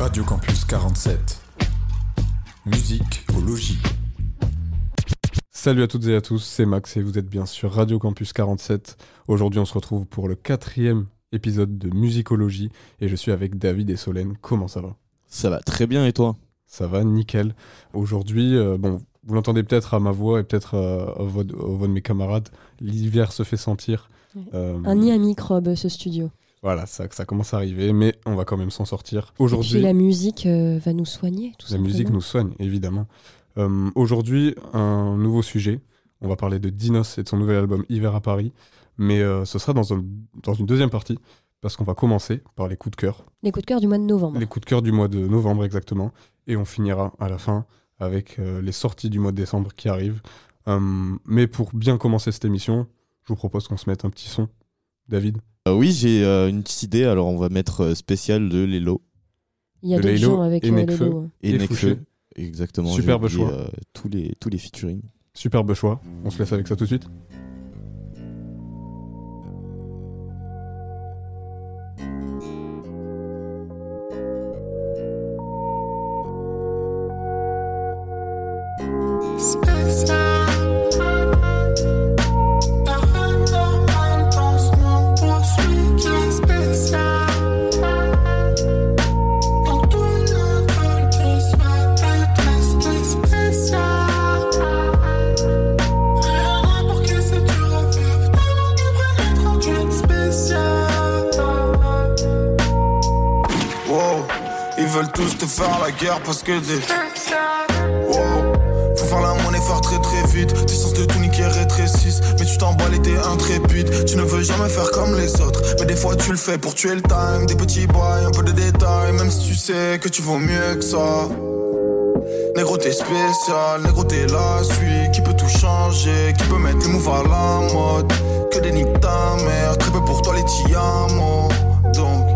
Radio Campus 47. Musique au logis. Salut à toutes et à tous, c'est Max et vous êtes bien sur Radio Campus 47. Aujourd'hui on se retrouve pour le quatrième épisode de Musicologie et je suis avec David et Solène. Comment ça va? Ça va très bien et toi? Ça va, nickel. Aujourd'hui, euh, bon, vous l'entendez peut-être à ma voix et peut-être euh, à, voix de, voix de mes camarades, l'hiver se fait sentir. Euh, Un nid à microbes ce studio. Voilà, ça, ça commence à arriver, mais on va quand même s'en sortir. Aujourd'hui, la musique va nous soigner, tout La musique nous soigne, évidemment. Euh, aujourd'hui, un nouveau sujet. On va parler de Dinos et de son nouvel album Hiver à Paris. Mais euh, ce sera dans, dans une deuxième partie, parce qu'on va commencer par les coups de cœur. Les coups de cœur du mois de novembre. Les coups de cœur du mois de novembre, exactement. Et on finira à la fin avec euh, les sorties du mois de décembre qui arrivent. mais pour bien commencer cette émission, je vous propose qu'on se mette un petit son. David Oui, j'ai une petite idée. Alors, on va mettre spécial de Lelo. Il y a d'autres gens avec et Lelo. Hein. Et, Exactement. Superbe choix. Euh, tous, les, tous les featuring. Superbe choix. On se laisse avec ça tout de suite. Parce que des. Faut faire la monnaie, faire très très vite. Tes sens de tout niquer rétrécissent. Mais tu t'emballes et t'es intrépide. Tu ne veux jamais faire comme les autres. Mais des fois tu le fais pour tuer le time. Des petits boys, un peu de détails. Même si tu sais que tu vaux mieux que ça. Négro t'es spécial, négro t'es la suite Qui peut tout changer, qui peut mettre les moves à la mode? Que des niques ta mère, très peu pour toi les tiamos Donc,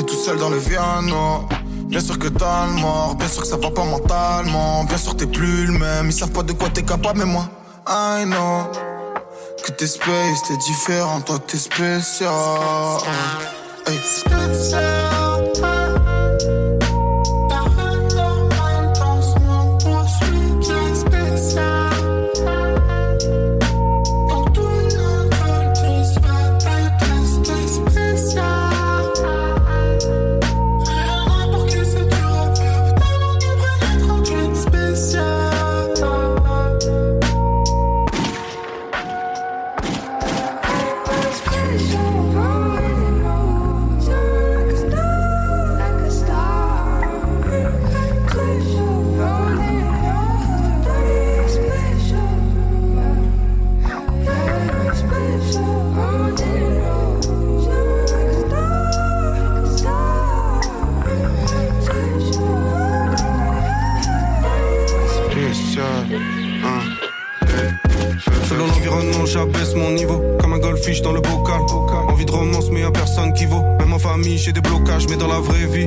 t'es tout seul dans le piano Bien sûr que t'as le mort, bien sûr que ça va pas mentalement. Bien sûr t'es plus le même, ils savent pas de quoi t'es capable, mais moi, I know. Que t'es space, t'es différent, toi t'es spécial. Hey.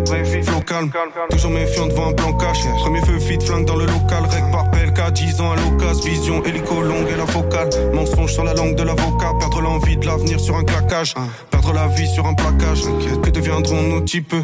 Spécial. Toujours méfiant devant un plan cash. Premier feu vite, flingue dans le local. Rec par PLK, 10 ans à l'occasion. Vision, hélico longue et la focale. Mensonge sur la langue de l'avocat. Perdre l'envie de l'avenir sur un claquage. Perdre la vie sur un placage. Que deviendront nos types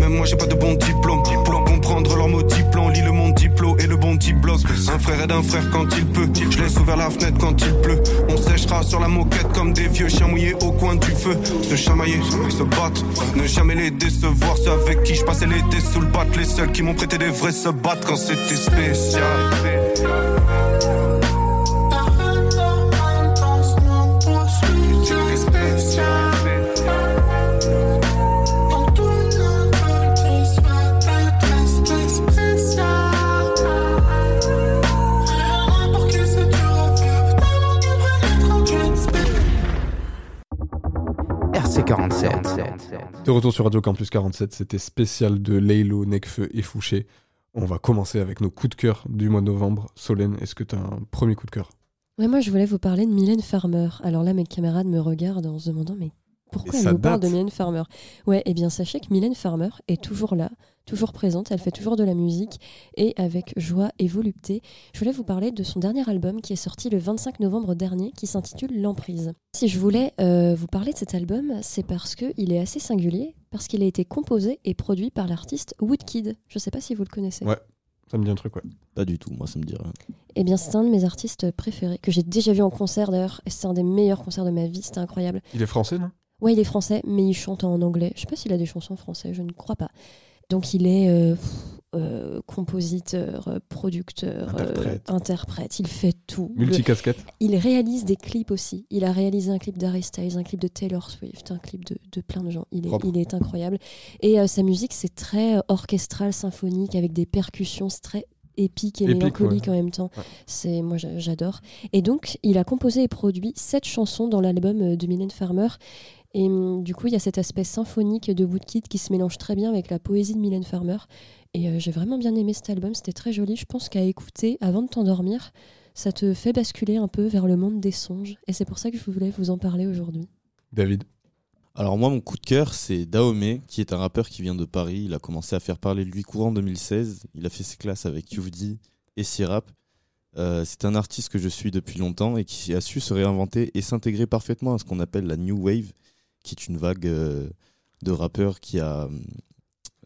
Même moi j'ai pas de bon diplôme. Comprendre leur mots plan, lis le monde diplôme et le bon Un frère aide un frère quand il peut. Je laisse ouvert la fenêtre quand il pleut. On sèchera sur la moquette comme des vieux chiens mouillés au coin du feu. Se chamailler, se battre. Ne jamais les décevoir. Ceux avec qui je passais l'été sous le bat. Les seuls qui m'ont prêté des vrais se battent quand c'était spécial. De retour sur Radio Campus 47, c'était spécial de Leilo, Necfeu et Fouché. On va commencer avec nos coups de cœur du mois de novembre. Solène, est-ce que tu as un premier coup de cœur? Moi, je voulais vous parler de Mylène Farmer. Alors là, mes camarades me regardent en se demandant, mais Pourquoi Et elle nous parle de. Mylène Farmer? Ouais, et bien sachez que Mylène Farmer est toujours là, toujours présente, elle fait toujours de la musique et avec joie et volupté. Je voulais vous parler de son dernier album qui est sorti le 25 novembre dernier qui s'intitule L'Emprise. Si je voulais euh, vous parler de cet album, c'est parce qu'il est assez singulier, parce qu'il a été composé et produit par l'artiste Woodkid. Je ne sais pas si vous le connaissez. Ouais. Ça me dit un truc, ouais. Pas du tout, moi ça me dit rien. Eh bien, c'est un de mes artistes préférés, que j'ai déjà vu en concert d'ailleurs, et c'est un des meilleurs concerts de ma vie, c'était incroyable. Il est français, non? Ouais, il est français, mais il chante en anglais. Je sais pas s'il a des chansons en français, je ne crois pas. Donc il est euh, euh, compositeur, producteur, euh, Interprète. il fait tout. Multicasquette. il réalise des clips aussi. Il a réalisé un clip d'Harry Styles, un clip de Taylor Swift, un clip de, de plein de gens. Il est, Propre. il est incroyable. Et sa musique, c'est très orchestral, symphonique, avec des percussions, c'est très épique et Épique, mélancolique ouais. en même temps. Ouais. C'est moi j'a- j'adore. Et donc il a composé et produit sept chansons dans l'album de Mylène Farmer. Et hum, du coup il y a cet aspect symphonique de Woodkid qui se mélange très bien avec la poésie de Mylène Farmer. Et euh, j'ai vraiment bien aimé cet album. C'était très joli. Je pense qu'à écouter avant de t'endormir, ça te fait basculer un peu vers le monde des songes. Et c'est pour ça que je voulais vous en parler aujourd'hui. David. Alors moi, mon coup de cœur, c'est Dahomey, qui est un rappeur qui vient de Paris. Il a commencé à faire parler de lui courant 2016. Il a fait ses classes avec UFD et Sirap. Euh, c'est un artiste que je suis depuis longtemps et qui a su se réinventer et s'intégrer parfaitement à ce qu'on appelle la New Wave, qui est une vague euh, de rappeurs qui a...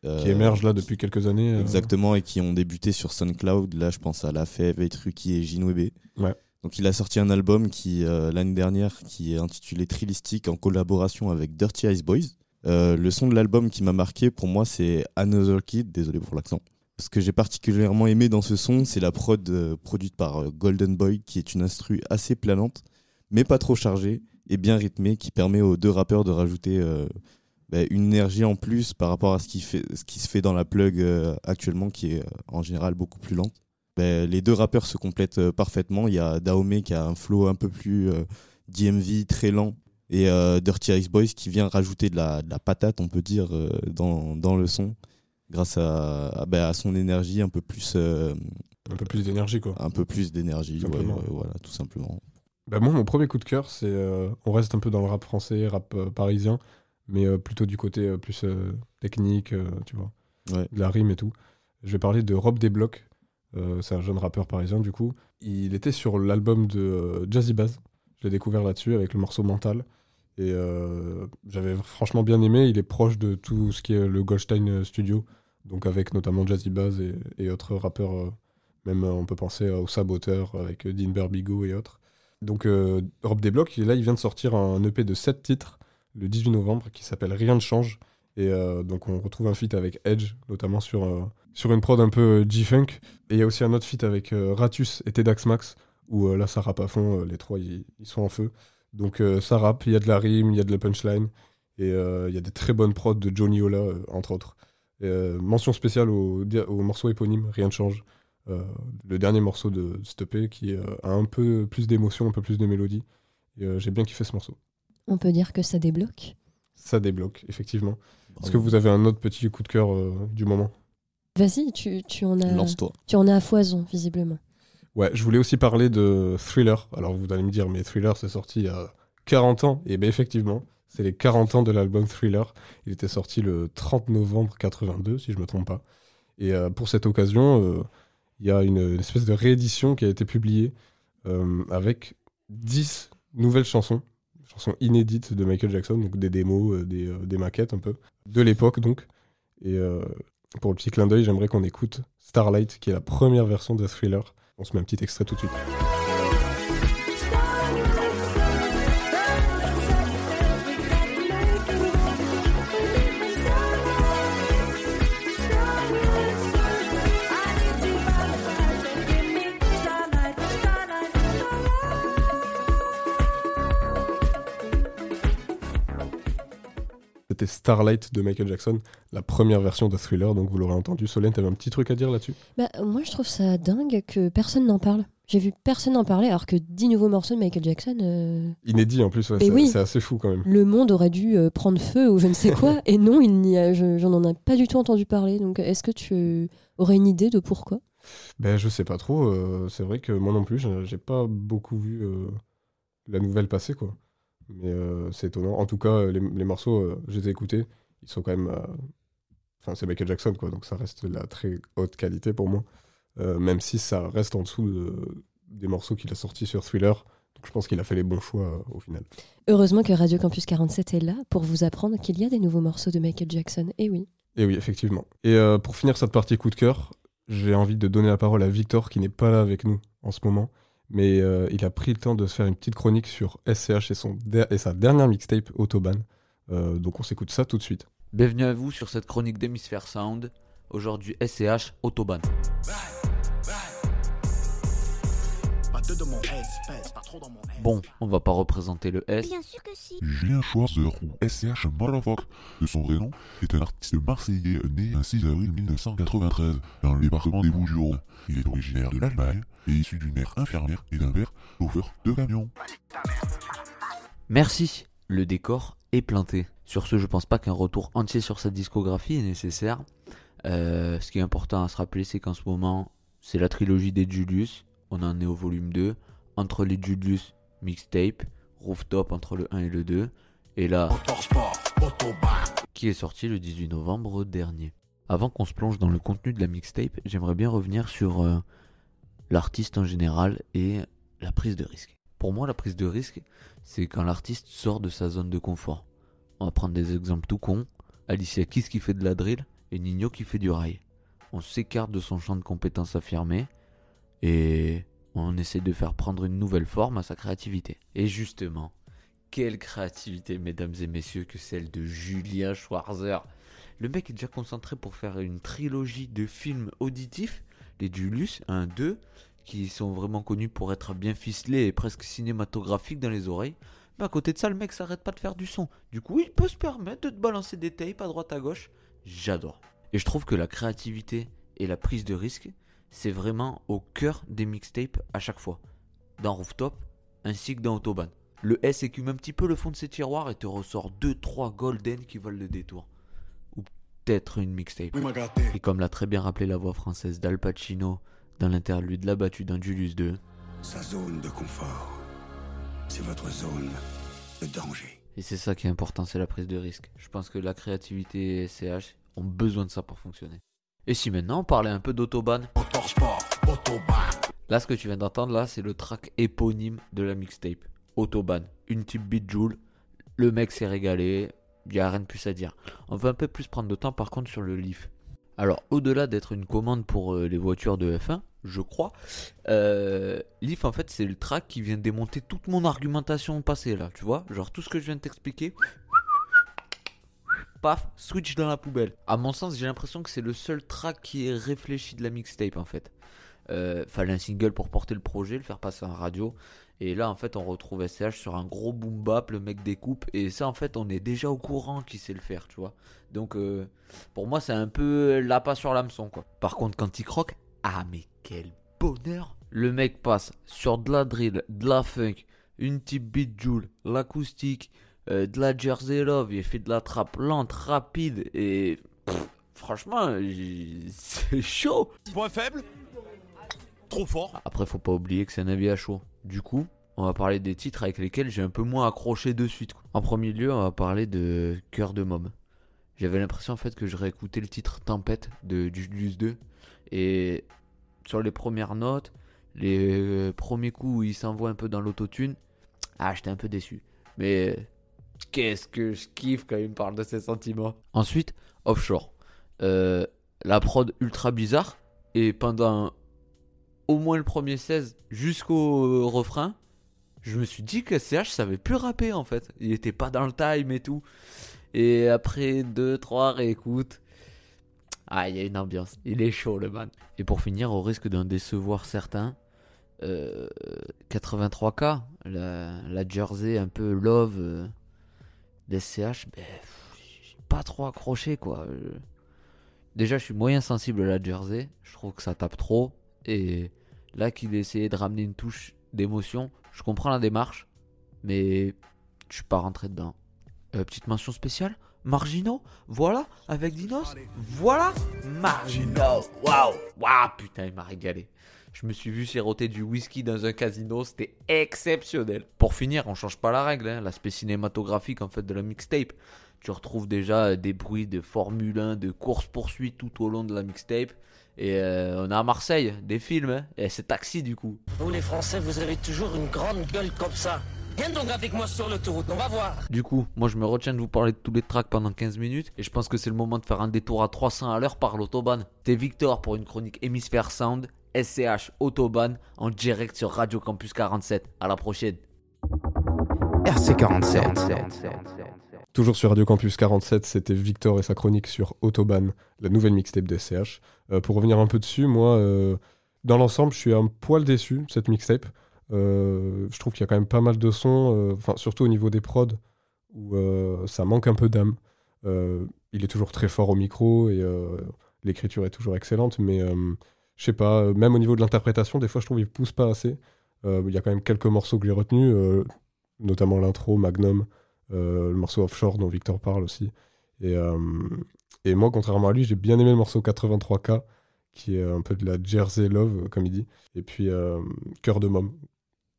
euh, Qui émerge là depuis quelques années. euh, Exactement, et qui ont débuté sur SoundCloud. Là, je pense à La Fève, Etruki et Jinwebe. Ouais. Donc, il a sorti un album qui euh, l'année dernière qui est intitulé Trilistic en collaboration avec Dirty Ice Boys. Euh, le son de l'album qui m'a marqué pour moi, c'est Another Kid. Désolé pour l'accent. Ce que j'ai particulièrement aimé dans ce son, c'est la prod euh, produite par Golden Boy, qui est une instru assez planante, mais pas trop chargée et bien rythmée, qui permet aux deux rappeurs de rajouter euh, bah, une énergie en plus par rapport à ce qui, fait, ce qui se fait dans la plug euh, actuellement, qui est euh, en général beaucoup plus lente. Bah, les deux rappeurs se complètent parfaitement. Il y a Dahomey qui a un flow un peu plus DMV, très lent, et euh, Dirty Ice Boys qui vient rajouter de la, de la patate, on peut dire, euh, dans, dans le son, grâce à, à, bah, à son énergie un peu plus, euh, Un peu plus d'énergie, quoi. un peu plus d'énergie. ouais, Simplement. ouais, voilà, tout simplement. Bah moi, mon premier coup de cœur, c'est. euh, on reste un peu dans le rap français, rap euh, parisien, mais euh, plutôt du côté euh, plus euh, technique, euh, tu vois, Ouais. de la rime et tout. Je vais parler de Rob Desblocs. Euh, c'est un jeune rappeur parisien, du coup. Il était sur l'album de euh, Jazzy Bass. Je l'ai découvert là-dessus avec le morceau Mental. Et euh, j'avais franchement bien aimé. Il est proche de tout ce qui est le Goldstein Studio, donc avec notamment Jazzy Bass et, et autres rappeurs. euh, même euh, on peut penser au Saboteur avec euh, Dean Berbigo et autres. Donc euh, Rob Desblocs, là il vient de sortir un EP de 7 titres le 18 novembre qui s'appelle Rien ne change. Et euh, donc on retrouve un feat avec Edge, notamment sur, euh, une prod un peu G-Funk. Et il y a aussi un autre feat avec Ratus et Tedax Max, où là ça rappe à fond, les trois ils sont en feu. Donc ça rappe, il y a de la rime, il y a de la punchline, et il y a des très bonnes prods de Johnny Ola, entre autres. Mention spéciale au, au morceau éponyme, Rien ne change. Euh, le dernier morceau de EP qui euh, a un peu plus d'émotion, un peu plus de mélodie. Et euh, j'ai bien kiffé ce morceau. On peut dire que ça débloque? Ça débloque, effectivement. Est-ce que vous avez un autre petit coup de cœur euh, du moment? Vas-y, tu, tu en as, Lance-toi. tu en as à foison visiblement. Ouais, je voulais aussi parler de Thriller. Alors vous allez me dire, mais Thriller c'est sorti il y a 40 ans. Et bien effectivement, c'est les 40 ans de l'album Thriller. Il était sorti le 30 novembre 82, si je me trompe pas. Et euh, pour cette occasion, euh, il y a une, espèce de réédition qui a été publiée euh, avec 10 nouvelles chansons, chansons inédites de Michael Jackson, donc des démos, euh, des, euh, des maquettes un peu, de l'époque donc. Et pour le petit clin d'œil, j'aimerais qu'on écoute Starlight, qui est la première version de Thriller. On se met un petit extrait tout de suite. C'était Starlight de Michael Jackson, la première version de Thriller, donc vous l'aurez entendu. Solène, t'avais un petit truc à dire là-dessus? Bah, moi, je trouve ça dingue que personne n'en parle. J'ai vu personne en parler, alors que 10 nouveaux morceaux de Michael Jackson, euh, Inédit en plus, ouais, c'est oui. assez fou quand même. le monde aurait dû euh, prendre feu ou je ne sais quoi. et non, il n'y a, je- j'en en ai pas du tout entendu parler. Donc, est-ce que tu aurais une idée de pourquoi? Ben, je sais pas trop. euh, c'est vrai que moi non plus, j'ai pas beaucoup vu euh, la nouvelle passer, quoi. Mais euh, c'est étonnant. En tout cas, les, les morceaux, euh, je les ai écoutés. Ils sont quand même. euh, Enfin, c'est Michael Jackson, quoi. Donc ça reste de la très haute qualité pour moi. Euh, même si ça reste en dessous de- des morceaux qu'il a sortis sur Thriller. Donc je pense qu'il a fait les bons choix euh, au final. Heureusement que Radio Campus 47 est là pour vous apprendre qu'il y a des nouveaux morceaux de Michael Jackson. Et oui. Et oui, effectivement. Et euh, pour finir cette partie coup de cœur, j'ai envie de donner la parole à Victor qui n'est pas là avec nous en ce moment. Mais euh, il a pris le temps de se faire une petite chronique sur SCH et, sa dernière mixtape, Autobahn. Euh, donc on s'écoute ça tout de suite. Bienvenue à vous sur cette chronique d'Hémisphère Sound. Aujourd'hui, SCH Autobahn. Bon, on va pas représenter le S. Bien sûr que si. Julien Schwarzer ou SCH Motherfuck de son vrai nom est un artiste marseillais né un 6 avril 1993 dans le département des Bouches-du-Rhône. Il est originaire de l'Allemagne et issu d'une mère infirmière et d'un père chauffeur de camion. Merci, le décor est planté. Sur ce, je pense pas qu'un retour entier sur sa discographie est nécessaire. Euh, ce qui est important à se rappeler, c'est qu'en ce moment, c'est la trilogie des Julius. On en est au volume 2. Entre les Julius mixtape, Rooftop entre le 1 et le 2. Et là, qui est sorti le 18 novembre dernier. Avant qu'on se plonge dans le contenu de la mixtape, j'aimerais bien revenir sur euh, l'artiste en général et la prise de risque. Pour moi, la prise de risque, c'est quand l'artiste sort de sa zone de confort. On va prendre des exemples tout cons. Alicia Keys qui fait de la drill et Nino qui fait du rail. On s'écarte de son champ de compétences affirmé et on essaie de faire prendre une nouvelle forme à sa créativité. Et justement, quelle créativité, mesdames et messieurs, que celle de Julien Schwarzer. Le mec est déjà concentré pour faire une trilogie de films auditifs, les Julius 1, 2, qui sont vraiment connus pour être bien ficelés et presque cinématographiques dans les oreilles. Mais à côté de ça, le mec s'arrête pas de faire du son. Du coup, il peut se permettre de te balancer des tapes à droite à gauche. J'adore. Et je trouve que la créativité et la prise de risque, c'est vraiment au cœur des mixtapes à chaque fois. Dans Rooftop, ainsi que dans Autobahn. Le S écume un petit peu le fond de ses tiroirs et te ressort 2-3 golden qui valent le détour. Ou peut-être une mixtape. Et comme l'a très bien rappelé la voix française d'Al Pacino dans l'interlude La battue d'un Julius 2, Sa zone de confort, c'est votre zone de danger. Et c'est ça qui est important, c'est la prise de risque. Je pense que la créativité et SCH ont besoin de ça pour fonctionner. Et si maintenant on parlait un peu d'autobahn? Là, ce que tu viens d'entendre, là, c'est le track éponyme de la mixtape. Autobahn, une type beat joule. Le mec s'est régalé, il n'y a rien de plus à dire. On va un peu plus prendre de temps par contre sur le Leaf. Alors, au-delà d'être une commande pour euh, les voitures de F1, je crois, euh, Leaf en fait c'est le track qui vient démonter toute mon argumentation passée là, tu vois Genre tout ce que je viens de t'expliquer, paf, switch dans la poubelle. À mon sens, j'ai l'impression que c'est le seul track qui est réfléchi de la mixtape en fait. Euh, fallait un single pour porter le projet, le faire passer en radio. Et là, en fait, on retrouve SCH sur un gros boom bap, le mec découpe. Et ça, en fait, on est déjà au courant qu'il sait le faire, tu vois. Donc, euh, pour moi, c'est un peu l'appât sur l'hameçon, quoi. Par contre, quand il croque, ah, mais quel bonheur! Le mec passe sur de la drill, de la funk, une type beat joule, l'acoustique, euh, de la Jersey Love, il fait de la trappe lente, rapide et pff, franchement, c'est chaud. Point faible? Trop fort Après, faut pas oublier que c'est un avis à chaud. Du coup, on va parler des titres avec lesquels j'ai un peu moins accroché de suite. En premier lieu, on va parler de Cœur de Mob. J'avais l'impression en fait que je réécoutais le titre Tempête de Julius 2 et sur les premières notes, les euh, premiers coups où il s'envoie un peu dans l'autotune, ah, j'étais un peu déçu. Mais qu'est-ce que je kiffe quand il me parle de ses sentiments. Ensuite, Offshore. Euh, la prod ultra bizarre et pendant au moins le premier 16 jusqu'au refrain, je me suis dit que SCH savait plus rapper en fait. Il était pas dans le time et tout. Et après 2-3 réécoutes, ah, il y a une ambiance. Il est chaud le man. Et pour finir, au risque d'en décevoir certains, euh, 83K, la, la jersey un peu love euh, d'SCH, ben, pas trop accroché quoi. Déjà, je suis moyen sensible à la jersey. Je trouve que ça tape trop. Et là, qu'il essayait de ramener une touche d'émotion, je comprends la démarche, mais je suis pas rentré dedans. Euh, petite mention spéciale Margino, voilà, avec Dinos, voilà, Margino, waouh, waouh, putain, il m'a régalé. Je me suis vu siroter du whisky dans un casino, c'était exceptionnel. Pour finir, on change pas la règle, hein, l'aspect cinématographique en fait de la mixtape. Tu retrouves déjà des bruits de Formule 1, de course-poursuite tout au long de la mixtape. Et euh, on a à Marseille des films, hein, et c'est taxi du coup. Vous les Français, vous avez toujours une grande gueule comme ça. Viens donc avec moi sur l'autoroute, on va voir. Du coup, moi je me retiens de vous parler de tous les tracks pendant 15 minutes et je pense que c'est le moment de faire un détour à 300 à l'heure par l'autobahn. C'est Victor pour une chronique Hémisphère Sound, SCH Autobahn en direct sur Radio Campus 47. À la prochaine. RC47. Toujours sur Radio Campus 47, c'était Victor et sa chronique sur Autobahn, la nouvelle mixtape de SCH. Euh, pour revenir un peu dessus, moi, euh, dans l'ensemble, je suis un poil déçu de cette mixtape. Euh, je trouve qu'il y a quand même pas mal de sons, euh, enfin surtout au niveau des prods, où euh, ça manque un peu d'âme. Euh, il est toujours très fort au micro et euh, l'écriture est toujours excellente, mais euh, je sais pas, euh, même au niveau de l'interprétation, des fois je trouve qu'il pousse pas assez. Euh, Il y a quand même quelques morceaux que j'ai retenus, euh, notamment l'intro, Magnum, le morceau Offshore dont Victor parle aussi. Et, moi, contrairement à lui, j'ai bien aimé le morceau 83K, qui est un peu de la Jersey Love, comme il dit. Et puis Cœur de Mom,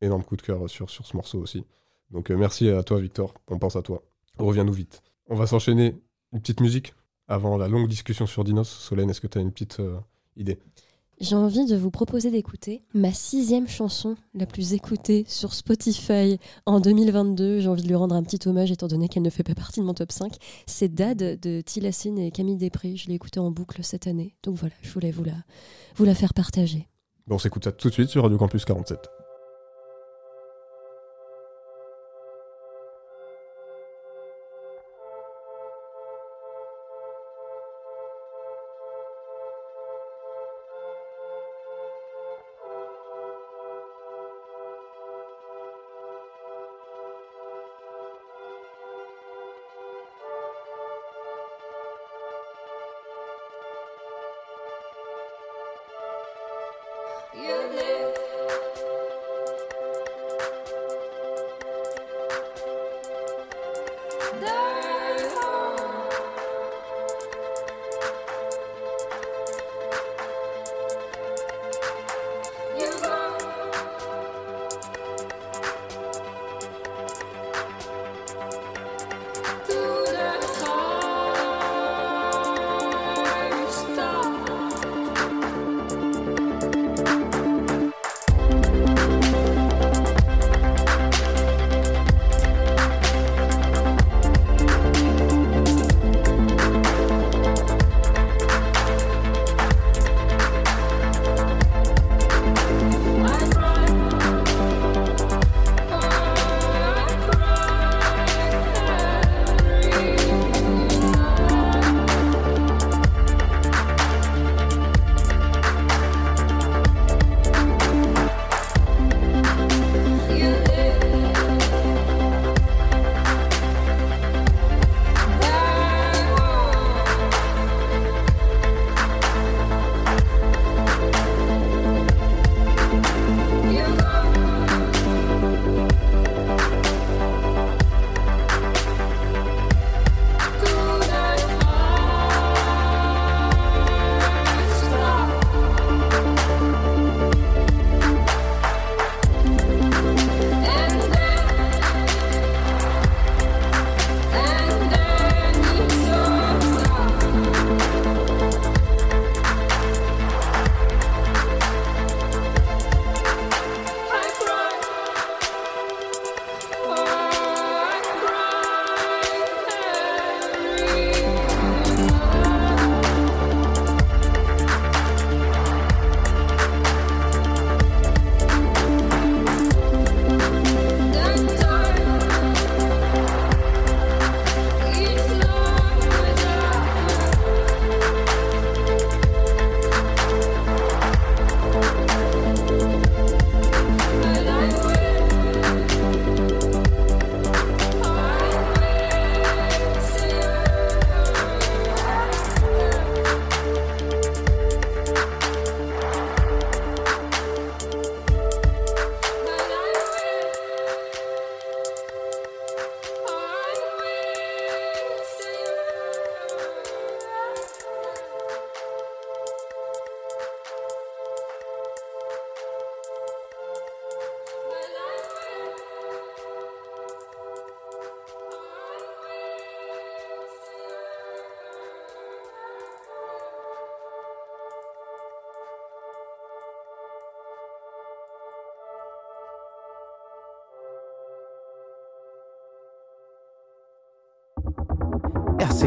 énorme coup de cœur sur, sur ce morceau aussi. Donc merci à toi, Victor, on pense à toi. Reviens-nous vite. On va s'enchaîner une petite musique avant la longue discussion sur Dinos. Solène, est-ce que tu as une petite idée? J'ai envie de vous proposer d'écouter ma sixième chanson la plus écoutée sur Spotify en 2022. J'ai envie de lui rendre un petit hommage étant donné qu'elle ne fait pas partie de mon top 5. C'est Dad de Tilassine et Camille Després. Je l'ai écoutée en boucle cette année. Donc voilà, je voulais vous la, vous la faire partager. Bon, on s'écoute ça tout de suite sur Radio Campus 47. you live.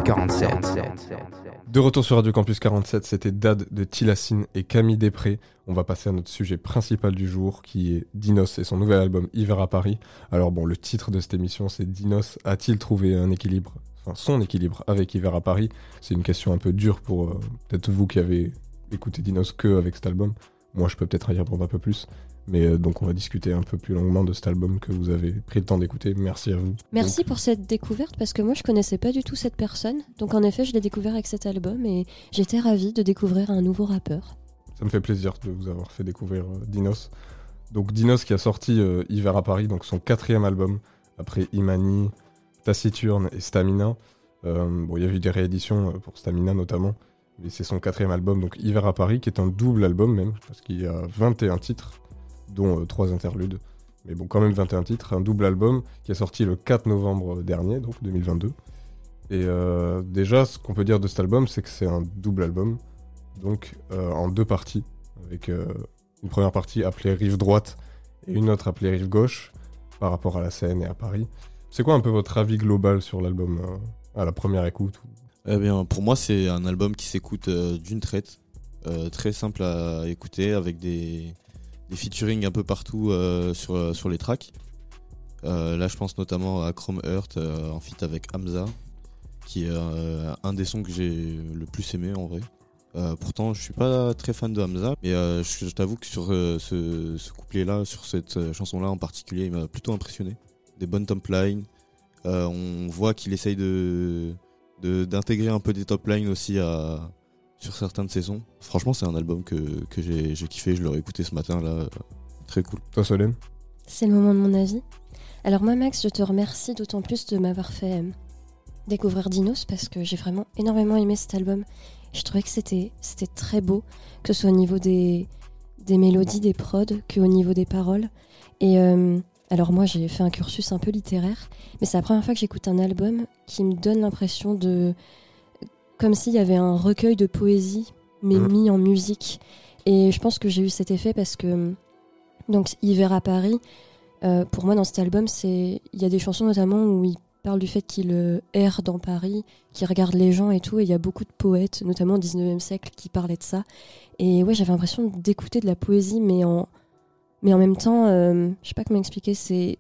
RC47. De retour sur Radio Campus 47, c'était Dad de Tilacine et Camille Després. On va passer à notre sujet principal du jour qui est Dinos et son nouvel album Hiver à Paris. Alors bon, le titre de cette émission c'est Dinos a-t-il trouvé un équilibre, enfin son équilibre avec Hiver à Paris? C'est une question un peu dure pour euh, peut-être vous qui avez écouté Dinos que avec cet album. Moi je peux peut-être y répondre un peu plus. Mais euh, donc on va discuter un peu plus longuement de cet album que vous avez pris le temps d'écouter. Merci à vous. Merci Donc, pour cette découverte parce que moi je connaissais pas du tout cette personne. Donc en effet, je l'ai découvert avec cet album et j'étais ravie de découvrir un nouveau rappeur. Ça me fait plaisir de vous avoir fait découvrir euh, Dinos. Donc Dinos qui a sorti euh, Hiver à Paris, donc son quatrième album, après Imani, Taciturne et Stamina. Bon, il y a eu des rééditions pour Stamina notamment, mais c'est son quatrième album, donc Hiver à Paris, qui est un double album même, parce qu'il y a 21 titres, dont euh, 3 interludes. Mais bon, quand même 21 titres, un double album qui est sorti le 4 novembre dernier, donc 2022. Et euh, déjà, ce qu'on peut dire de cet album, c'est que c'est un double album, donc euh, en deux parties, avec euh, une première partie appelée Rive droite et une autre appelée Rive gauche, par rapport à la Seine et à Paris. C'est quoi un peu votre avis global sur l'album euh, à la première écoute Eh bien, pour moi, c'est un album qui s'écoute euh, d'une traite, euh, très simple à écouter, avec des, des featuring un peu partout euh, sur, sur les tracks. Là, je pense notamment à Chrome Heart en feat avec Hamza, qui est un des sons que j'ai le plus aimé en vrai. Pourtant, je suis pas très fan de Hamza, mais je, t'avoue que sur ce, couplet-là, sur cette chanson-là en particulier, il m'a plutôt impressionné. Des bonnes top lines. Euh, on voit qu'il essaye de- d'intégrer un peu des top lines aussi à, sur certains de ses sons. Franchement, c'est un album que, que j'ai kiffé. Je l'aurais écouté ce matin là. Très cool. Toi, Solène C'est le moment de mon avis. Alors moi Max, je te remercie d'autant plus de m'avoir fait euh, découvrir Dinos parce que j'ai vraiment énormément aimé cet album. Je trouvais que c'était c'était très beau, que ce soit au niveau des, des mélodies, des prods, qu'au niveau des paroles. Et euh, alors moi j'ai fait un cursus un peu littéraire, mais c'est la première fois que j'écoute un album qui me donne l'impression de... comme s'il y avait un recueil de poésie, mais Mhm. mis en musique. Et je pense que j'ai eu cet effet parce que... Donc Hiver à Paris, euh, pour moi dans cet album, c'est il y a des chansons notamment où il parle du fait qu'il euh, erre dans Paris, qu'il regarde les gens et tout, et il y a beaucoup de poètes, notamment au 19e siècle, qui parlaient de ça. Et ouais, j'avais l'impression d'écouter de la poésie, mais en, mais en même temps, euh, je sais pas comment expliquer, c'est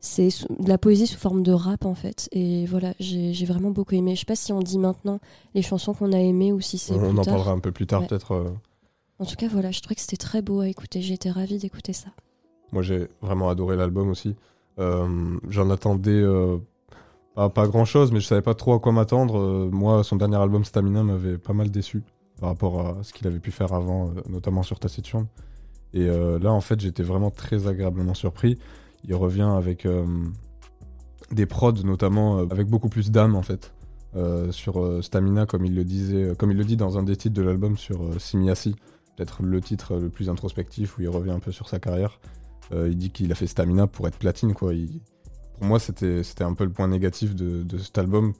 c'est de la poésie sous forme de rap en fait. Et voilà, j'ai vraiment beaucoup aimé. Je sais pas si on dit maintenant les chansons qu'on a aimées ou si c'est On plus en tard. parlera un peu plus tard Ouais. peut-être. euh, En tout cas, voilà, je trouvais que c'était très beau à écouter. J'ai été ravie d'écouter ça. Moi, j'ai vraiment adoré l'album aussi. Euh, J'en attendais euh, pas, pas grand chose, mais je savais pas trop à quoi m'attendre. Moi, son dernier album Stamina m'avait pas mal déçu par rapport à ce qu'il avait pu faire avant, notamment sur Taciturne. Et euh, là, en fait, j'étais vraiment très agréablement surpris. Il revient avec euh, des prods, notamment euh, avec beaucoup plus d'âme, en fait. Sur Stamina, comme il le disait, comme il le dit dans un des titres de l'album sur Simiasi, peut-être le titre le plus introspectif où il revient un peu sur sa carrière. Il dit qu'il a fait Stamina pour être platine, quoi. Pour moi, c'était un peu le point négatif de, cet album,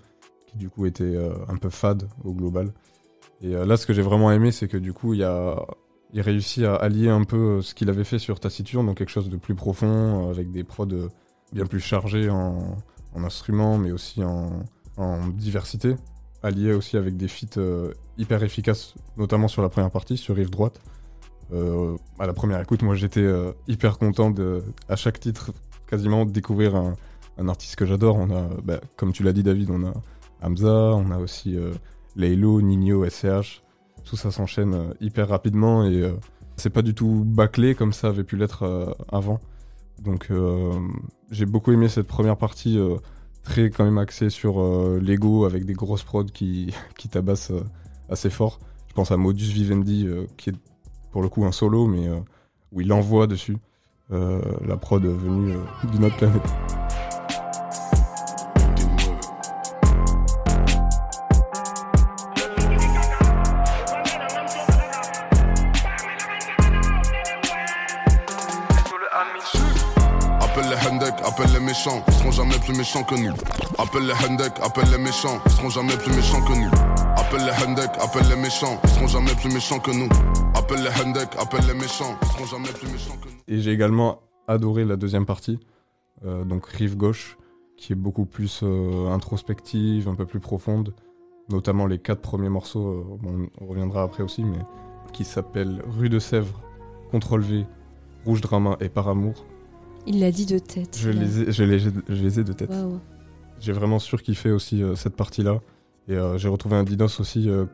qui du coup était un peu fade au global. Et là, ce que j'ai vraiment aimé, c'est que du coup, il, y a... il réussit à allier un peu euh, ce qu'il avait fait sur Taciturne, donc quelque chose de plus profond, euh, avec des prods euh, bien plus chargés en, en instruments, mais aussi en, diversité, allié aussi avec des feats hyper efficaces, notamment sur la première partie, sur Rive Droite. À la première écoute, moi j'étais hyper content de, à chaque titre, quasiment découvrir un, artiste que j'adore. On a, bah, comme tu l'as dit, David, on a Hamza, on a aussi euh, Laylo, Nino, SCH. Tout ça s'enchaîne euh, hyper rapidement et euh, c'est pas du tout bâclé comme ça avait pu l'être euh, avant. Donc j'ai beaucoup aimé cette première partie très quand même axée sur l'ego avec des grosses prods qui, qui tabassent assez fort. Je pense à Modus Vivendi qui est pour le coup un solo mais où il envoie dessus la prod venue d'une autre planète. Méchants, ils seront jamais plus méchants que nous. Appelle les Hendek, appelle les méchants, ils seront jamais plus méchants que nous. Appelle les Hendek, appelle les méchants, ils seront jamais plus méchants que nous. Appelle les Hendek, appelle les méchants, ils seront jamais plus méchants que nous. Et j'ai également adoré la deuxième partie, euh, donc Rive Gauche, qui est beaucoup plus euh, introspective, un peu plus profonde. Notamment les quatre premiers morceaux, euh, on reviendra après aussi, mais qui s'appellent Rue de Sèvres, Contrôle V, Rouge Drama et Par Amour. Il l'a dit de tête. Je les ai, je les, je les ai de tête. J'ai vraiment surkiffé aussi euh, cette partie-là. Et euh, j'ai retrouvé un Dinos aussi euh,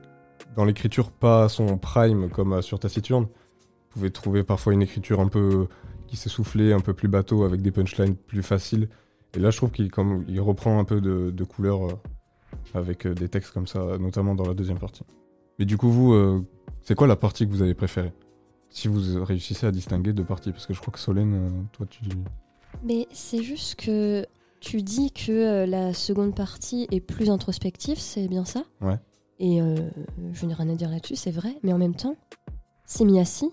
dans l'écriture, pas son prime comme sur Taciturne. Vous pouvez trouver parfois une écriture un peu qui s'essoufflait, un peu plus bateau, avec des punchlines plus faciles. Et là, je trouve qu'il comme, il reprend un peu de, de couleur avec des textes comme ça, notamment dans la deuxième partie. Mais du coup, vous, c'est quoi la partie que vous avez préférée? Si vous réussissez à distinguer deux parties, parce que je crois que Solène, euh, toi, tu... Mais c'est juste que tu dis que euh, la seconde partie est plus introspective, c'est bien ça? Ouais. Et euh, je n'ai rien à dire là-dessus, c'est vrai. Mais en même temps, Simiasi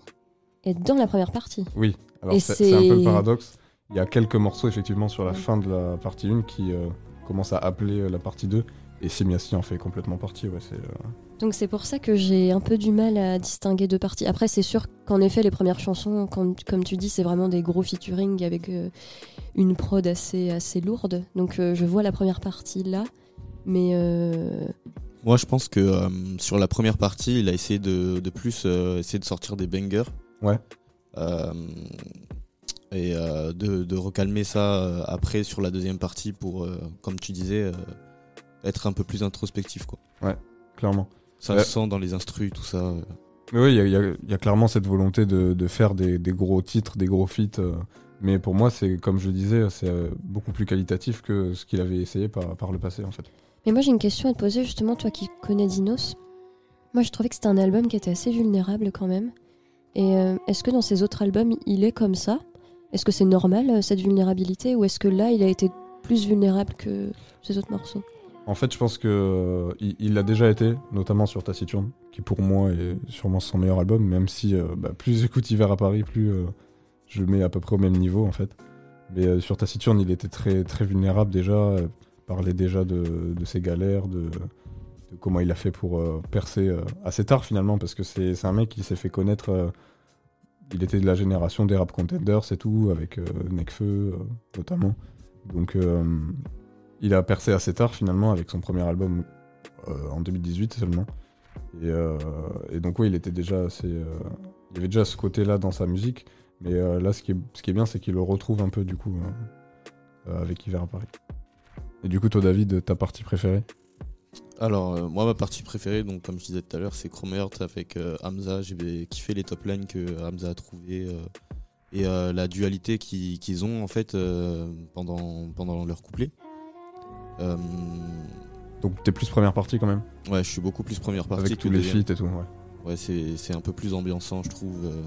est dans la première partie. Oui, alors c'est un peu le paradoxe. Il y a quelques morceaux effectivement sur la Ouais. fin de la partie 1 qui euh, commencent à appeler la partie 2 et Semiasi en fait complètement partie. Ouais, c'est, euh, Donc c'est pour ça que j'ai un peu du mal à distinguer deux parties. Après, c'est sûr qu'en effet, les premières chansons, quand- comme tu dis, c'est vraiment des gros featuring avec euh, une prod assez, assez lourde. Donc euh, je vois la première partie là. Mais euh, Moi, je pense que euh, sur la première partie, il a essayé de, de plus euh, essayer de sortir des bangers. Ouais. Euh, et euh, de, de recalmer ça après sur la deuxième partie pour, euh, comme tu disais, euh, être un peu plus introspectif. Quoi. clairement. Ça Ouais. se sent dans les instrus, tout ça. euh. Mais oui, il y a, y y clairement cette volonté de, de faire des, des gros titres, des gros feats. euh, mais pour moi, c'est comme je disais, c'est euh, beaucoup plus qualitatif que ce qu'il avait essayé par, par le passé en fait. Mais moi j'ai une question à te poser justement, toi qui connais Dinos. Moi je trouvais que c'était un album qui était assez vulnérable quand même. Et euh, est-ce que dans ses autres albums il est comme ça? Est-ce que c'est normal cette vulnérabilité? Ou est-ce que là il a été plus vulnérable que ses autres morceaux? En fait, je pense que euh, il l'a déjà été, notamment sur Taciturne, qui pour moi est sûrement son meilleur album, même si euh, bah, plus j'écoute Hiver à Paris, plus euh, je le mets à peu près au même niveau en fait. Mais euh, sur Taciturne, il était très très vulnérable déjà, parlait déjà de, ses galères, de, comment il a fait pour percer assez tard finalement, parce que c'est un mec qui s'est fait connaître. il était de la génération des rap contenders et tout, avec euh, notamment. Donc il a percé assez tard finalement avec son premier album euh, en 2018 seulement. Et, euh, donc oui, il était déjà assez, euh, il avait déjà ce côté-là dans sa musique. Mais là, ce qui est, bien, c'est qu'il le retrouve un peu du coup euh, avec Hiver à Paris. Et du coup, toi, David, ta partie préférée? Alors, moi, ma partie préférée, donc, comme je disais tout à l'heure, c'est Chrome Heart avec Hamza. J'ai kiffé les top lines que Hamza a trouvé et la dualité qui- qu'ils ont en fait pendant, pendant leur couplet. Euh, Donc, t'es plus première partie quand même ouais, je suis beaucoup plus première partie Avec que tous les feats et tout, ouais. Ouais, c'est c'est un peu plus ambiançant, je trouve, euh,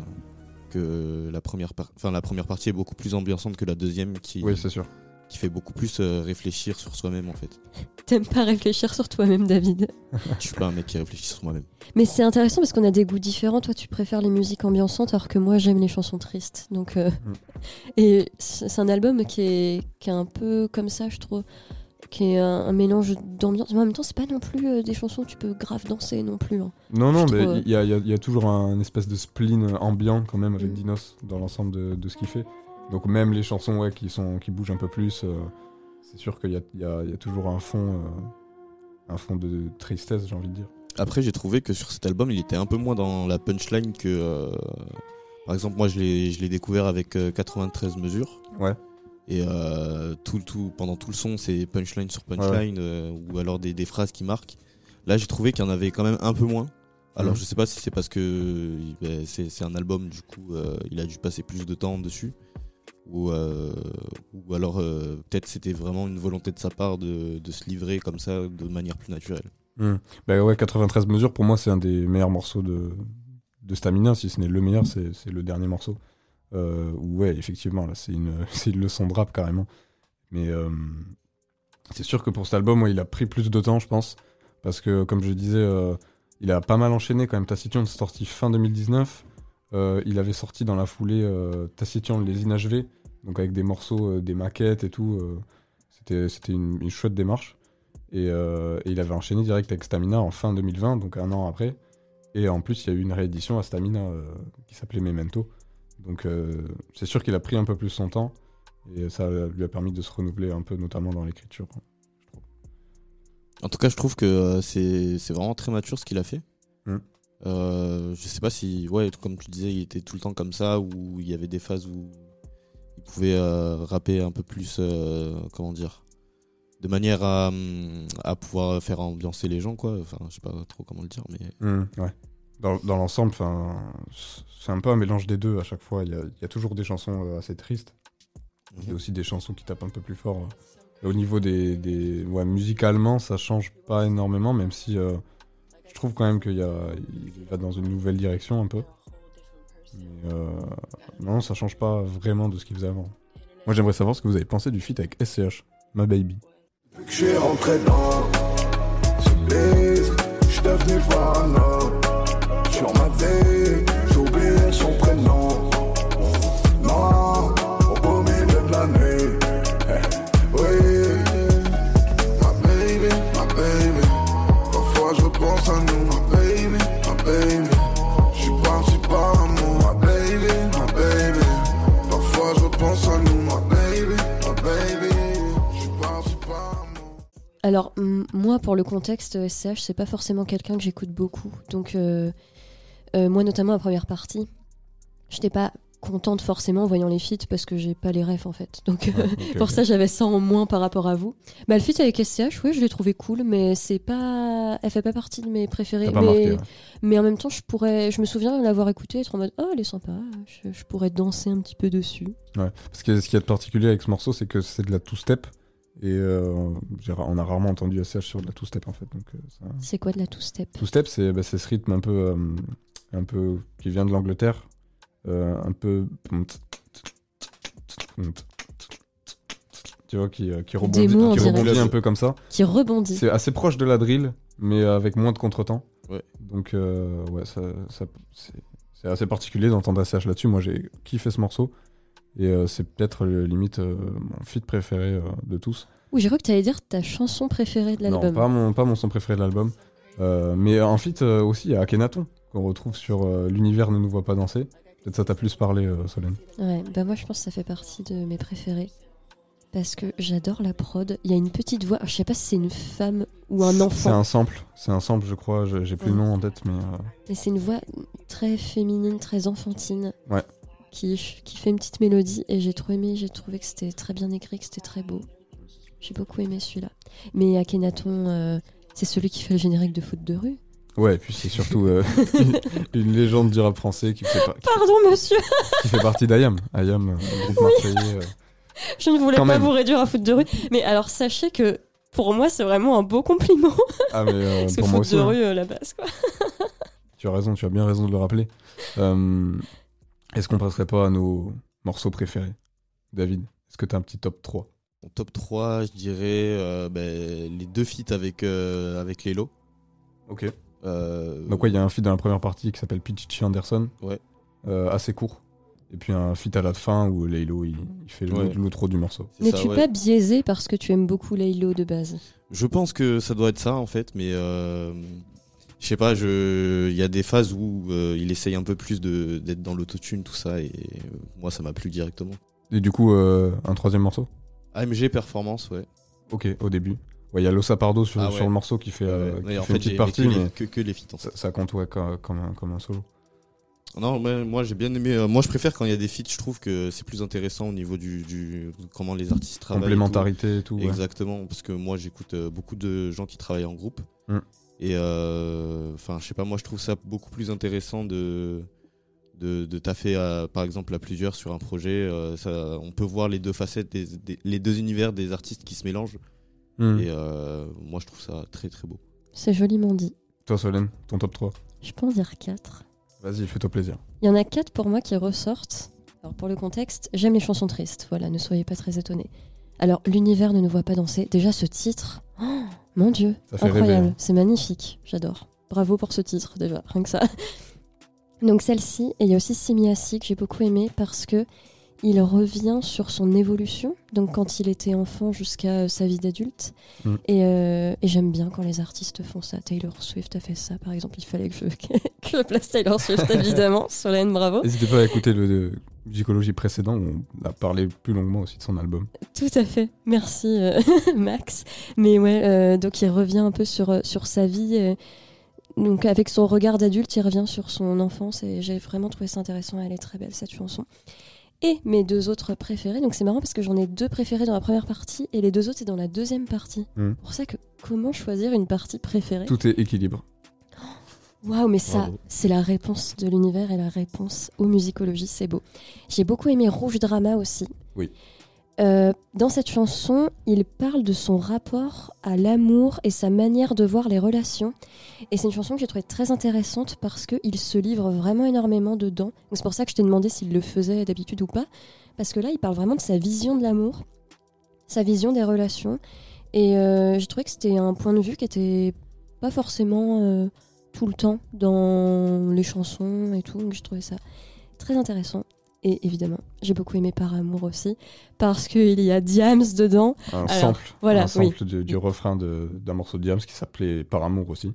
que la première partie. Enfin, la première partie est beaucoup plus ambiançante que la deuxième qui, Oui, c'est sûr. qui fait beaucoup plus euh, réfléchir sur soi-même en fait. T'aimes pas réfléchir sur toi-même, David? Je suis pas un mec qui réfléchit sur moi-même. Mais c'est intéressant parce qu'on a des goûts différents. Toi, tu préfères les musiques ambiançantes alors que moi, j'aime les chansons tristes. Donc, euh, Mm. Et c'est c'est un album qui est, qui est un peu comme ça, je trouve. Qui est un, un mélange d'ambiance. Mais en même temps, c'est pas non plus euh, des chansons où tu peux grave danser non plus. hein. Non, non, mais trouve, il y, a- il y a- il y a toujours un espèce de spleen ambiant quand même avec Mm. Dinos dans l'ensemble de, de ce qu'il fait. Donc même les chansons ouais, qui, sont, qui bougent un peu plus, euh, c'est sûr qu'il y a, il y a- il y a toujours un fond, euh, un fond de tristesse, j'ai envie de dire. Après, j'ai trouvé que sur cet album, il était un peu moins dans la punchline que. euh, par exemple, moi, je l'ai je l'ai découvert avec euh, 93 mesures. Ouais. Et euh, tout, tout, pendant tout le son, c'est punchline sur punchline, euh, ou alors des, des phrases qui marquent. Là, j'ai trouvé qu'il y en avait quand même un peu moins. Alors, Mhm. je sais pas si c'est parce que ben, c'est un album, du coup, euh, il a dû passer plus de temps dessus. Ou, euh, ou alors, peut-être c'était vraiment une volonté de sa part de, de se livrer comme ça de manière plus naturelle. Bah ouais, 93 mesures, pour moi, c'est un des meilleurs morceaux de, de Stamina, si ce n'est le meilleur, c'est le dernier morceau. Euh, ouais, effectivement, là, c'est une, c'est une leçon de rap carrément. Mais euh, c'est sûr que pour cet album, il a pris plus de temps, je pense. Parce que, comme je disais, euh, il a pas mal enchaîné quand même. Taciturne sorti fin 2019. Euh, il avait sorti dans la foulée Taciturne les inachevés, donc avec des morceaux, des maquettes et tout. C'était une, une chouette démarche. Et, et il avait enchaîné direct avec Stamina en fin 2020, donc un an après. Et en plus, il y a eu une réédition à Stamina qui s'appelait Memento. Donc euh, c'est sûr qu'il a pris un peu plus son temps. Et ça lui a permis de se renouveler un peu, notamment dans l'écriture. En tout cas, je trouve que euh, c'est vraiment très mature ce qu'il a fait. Mm. Euh, je sais pas si, ouais, comme tu disais, il était tout le temps comme ça, ou il y avait des phases où il pouvait euh, rapper un peu plus, euh, comment dire, de manière à, hum, à pouvoir faire ambiancer les gens, quoi. Enfin, je sais pas trop comment le dire, mais. Mm, ouais. Dans, dans l'ensemble, c'est un peu un mélange des deux à chaque fois. Il y a, il y a toujours des chansons euh, assez tristes. Il y a aussi des chansons qui tapent un peu plus fort. Et au niveau des, des- ouais, musicalement, ça change pas énormément, même si euh, je trouve quand même qu'il y a, il va dans une nouvelle direction un peu. Mais euh, non, ça change pas vraiment de ce qu'il faisait avant. Moi, j'aimerais savoir ce que vous avez pensé du feat avec SCH, Ma Baby. Vu que je suis rentré dans ce je suis devenu parano. Alors, moi, pour le contexte, SCH, c'est pas forcément quelqu'un que j'écoute beaucoup. Donc, euh, euh, moi, notamment, la première partie, j'étais pas contente forcément en voyant les feats parce que j'ai pas les refs en fait. Donc, ok, pour ça, j'avais ça en moins par rapport à vous. Bah, le feat avec SCH, oui, je l'ai trouvé cool, mais c'est pas. Elle fait pas partie de mes préférés. Mais... marqué, ouais. mais en même temps, je pourrais. Je me souviens l'avoir écouté et être en mode Oh, elle est sympa, je, je pourrais danser un petit peu dessus. Ouais. Parce que ce qu'il y a de particulier avec ce morceau, c'est que c'est de la two-step. Et euh, on a rarement entendu SCH sur de la two-step en fait. Euh, ça- C'est quoi de la two-step? Two-step, c'est bah, c'est ce rythme un peu, euh, un peu qui vient de l'Angleterre. euh, un peu. Tu vois, qui, qui rebondit, mots en qui rebondit un peu comme ça. Qui rebondit. C'est assez proche de la drill, mais avec moins de contretemps. Ouais. Donc, euh, ouais, ça, ça- c'est c'est assez particulier d'entendre SCH là-dessus. Moi, j'ai kiffé ce morceau. Et euh, c'est peut-être euh, limite euh, mon feat préféré de tous. Ou j'ai cru que tu allais dire ta chanson préférée de Non, l'album. pas mon, pas mon son préféré de l'album. Mais en feat aussi, il y a Akhenaton, qu'on retrouve sur L'univers ne nous voit pas danser. Peut-être ça t'a plus parlé, Solène. Ouais, bah moi je pense que ça fait partie de mes préférés. Parce que j'adore la prod. Il y a une petite voix, je sais pas si c'est une femme ou un C'est enfant, un sample, c'est un sample, je crois. J'ai plus le nom en tête, mais euh, mais c'est une voix très féminine, très enfantine. Ouais. Qui, qui fait une petite mélodie et j'ai trop aimé, j'ai trouvé que c'était très bien écrit, que c'était très beau. J'ai beaucoup aimé celui-là. Mais Akhenaton, euh, c'est celui qui fait le générique de foot de rue. ouais. Et puis c'est surtout euh, une légende du rap français qui fait, par- Pardon monsieur, qui fait partie d'Ayam. Ayam, euh, groupe marseillais. euh. je ne voulais Quand pas même. vous réduire à foot de rue. Mais alors sachez que pour moi c'est vraiment un beau compliment. Ah, mais euh, Parce que pour moi foot aussi. de hein. rue, la base quoi. Tu as raison, tu as bien raison de le rappeler. Est-ce qu'on passerait pas à nos morceaux préférés? David, est-ce que tu as un petit top 3 En top 3, je dirais euh, ben, les deux feats avec, euh, avec Lelo. Ok. Euh, Donc ouais, il y a un feat dans la première partie qui s'appelle Pichichi Anderson. Ouais. Euh, assez court. Et puis un feat à la fin où Laylo il, il fait le- Ouais. l'outro du morceau. N'es-tu ouais. pas biaisé parce que tu aimes beaucoup Laylo de base Je pense que ça doit être ça en fait, mais euh, je sais pas, je... il y a des phases où euh, il essaye un peu plus de- d'être dans l'autotune, tout ça, et euh, moi ça m'a plu directement. Et du coup, euh, un troisième morceau? AMG Performance, ouais. Ok, au début. Ouais, il y a Losa Pardo sur, Ah ouais. sur le morceau qui fait, qui en fait fait, une petite partie, que, les, mais que, que les feats en fait. ça, ça compte ouais, comme, comme un, comme un solo. Non, mais moi j'ai bien aimé. moi je préfère quand il y a des feats, je trouve que c'est plus intéressant au niveau du, du comment les artistes travaillent. et tout. Complémentarité et tout. ouais. Exactement, parce que moi j'écoute beaucoup de gens qui travaillent en groupe. Mm. Et euh, enfin, je sais pas, moi je trouve ça beaucoup plus intéressant de, de, de taffer à, par exemple à plusieurs sur un projet. euh, ça, on peut voir les deux facettes, des, des- les deux univers des artistes qui se mélangent. Hmm. Et euh, moi je trouve ça très très beau. C'est joliment dit. Toi, Solène, ton top 3 Je peux en dire 4. Vas-y, fais-toi plaisir. Il y en a 4 pour moi qui ressortent. Alors pour le contexte, j'aime les chansons tristes, voilà, ne soyez pas très étonnés. Alors, l'univers ne nous voit pas danser. Déjà, ce titre, oh, mon Dieu, incroyable, hein. c'est magnifique, j'adore. Bravo pour ce titre, déjà, rien que ça. Donc celle-ci, et il y a aussi Simiasi que j'ai beaucoup aimé parce que il revient sur son évolution, donc quand il était enfant jusqu'à euh, sa vie d'adulte. Mm. Et, euh, et j'aime bien quand les artistes font ça. Taylor Swift a fait ça, par exemple. Il fallait que je, que je place Taylor Swift, évidemment. Solène, bravo. N'hésitez pas à écouter le, musicologie précédent où on a parlé plus longuement aussi de son album. Tout à fait, merci euh, Max. Mais ouais, euh, donc il revient un peu sur, sur sa vie. donc avec son regard d'adulte, il revient sur son enfance et j'ai vraiment trouvé ça intéressant. Elle est très belle cette chanson. Et mes deux autres préférés, donc c'est marrant parce que j'en ai deux préférés dans la première partie et les deux autres c'est dans la deuxième partie. Mm. Pour ça que comment choisir une partie préférée? Tout est équilibre. Waouh, mais ça, c'est la réponse de l'univers et la réponse aux musicologies, c'est beau. J'ai beaucoup aimé Rouge Drama aussi. Oui. Euh, dans cette chanson, il parle de son rapport à l'amour et sa manière de voir les relations. Et c'est une chanson que j'ai trouvée très intéressante parce qu'il se livre vraiment énormément dedans. C'est pour ça que je t'ai demandé s'il le faisait d'habitude ou pas. Parce que là, il parle vraiment de sa vision de l'amour, sa vision des relations. Et euh, j'ai trouvé que c'était un point de vue qui était pas forcément euh, tout le temps dans les chansons et tout. Donc j'ai trouvé ça très intéressant. Et évidemment, j'ai beaucoup aimé Par Amour aussi, parce qu'il y a Diams dedans. Un Alors, sample, voilà, un sample du, du refrain de- d'un morceau de Diams qui s'appelait Par amour aussi.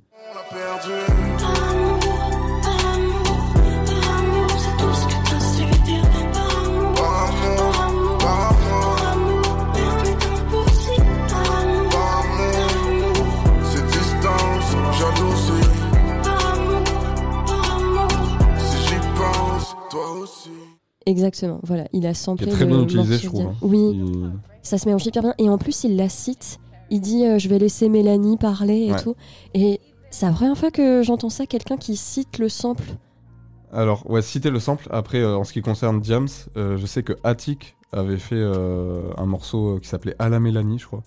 Exactement, voilà, il a Qui samplé est très le bien utilisé, je trouve. hein. Oui, Il- ça se mélange hyper bien. Et en plus, il la cite. Il dit euh, Je vais laisser Mélanie parler et Ouais. tout. Et c'est la première fois que j'entends ça, quelqu'un qui cite le sample. Alors, ouais, citer le sample. Après, euh, en ce qui concerne Diams, euh, je sais que Attic avait fait un morceau qui s'appelait À la Mélanie, je crois.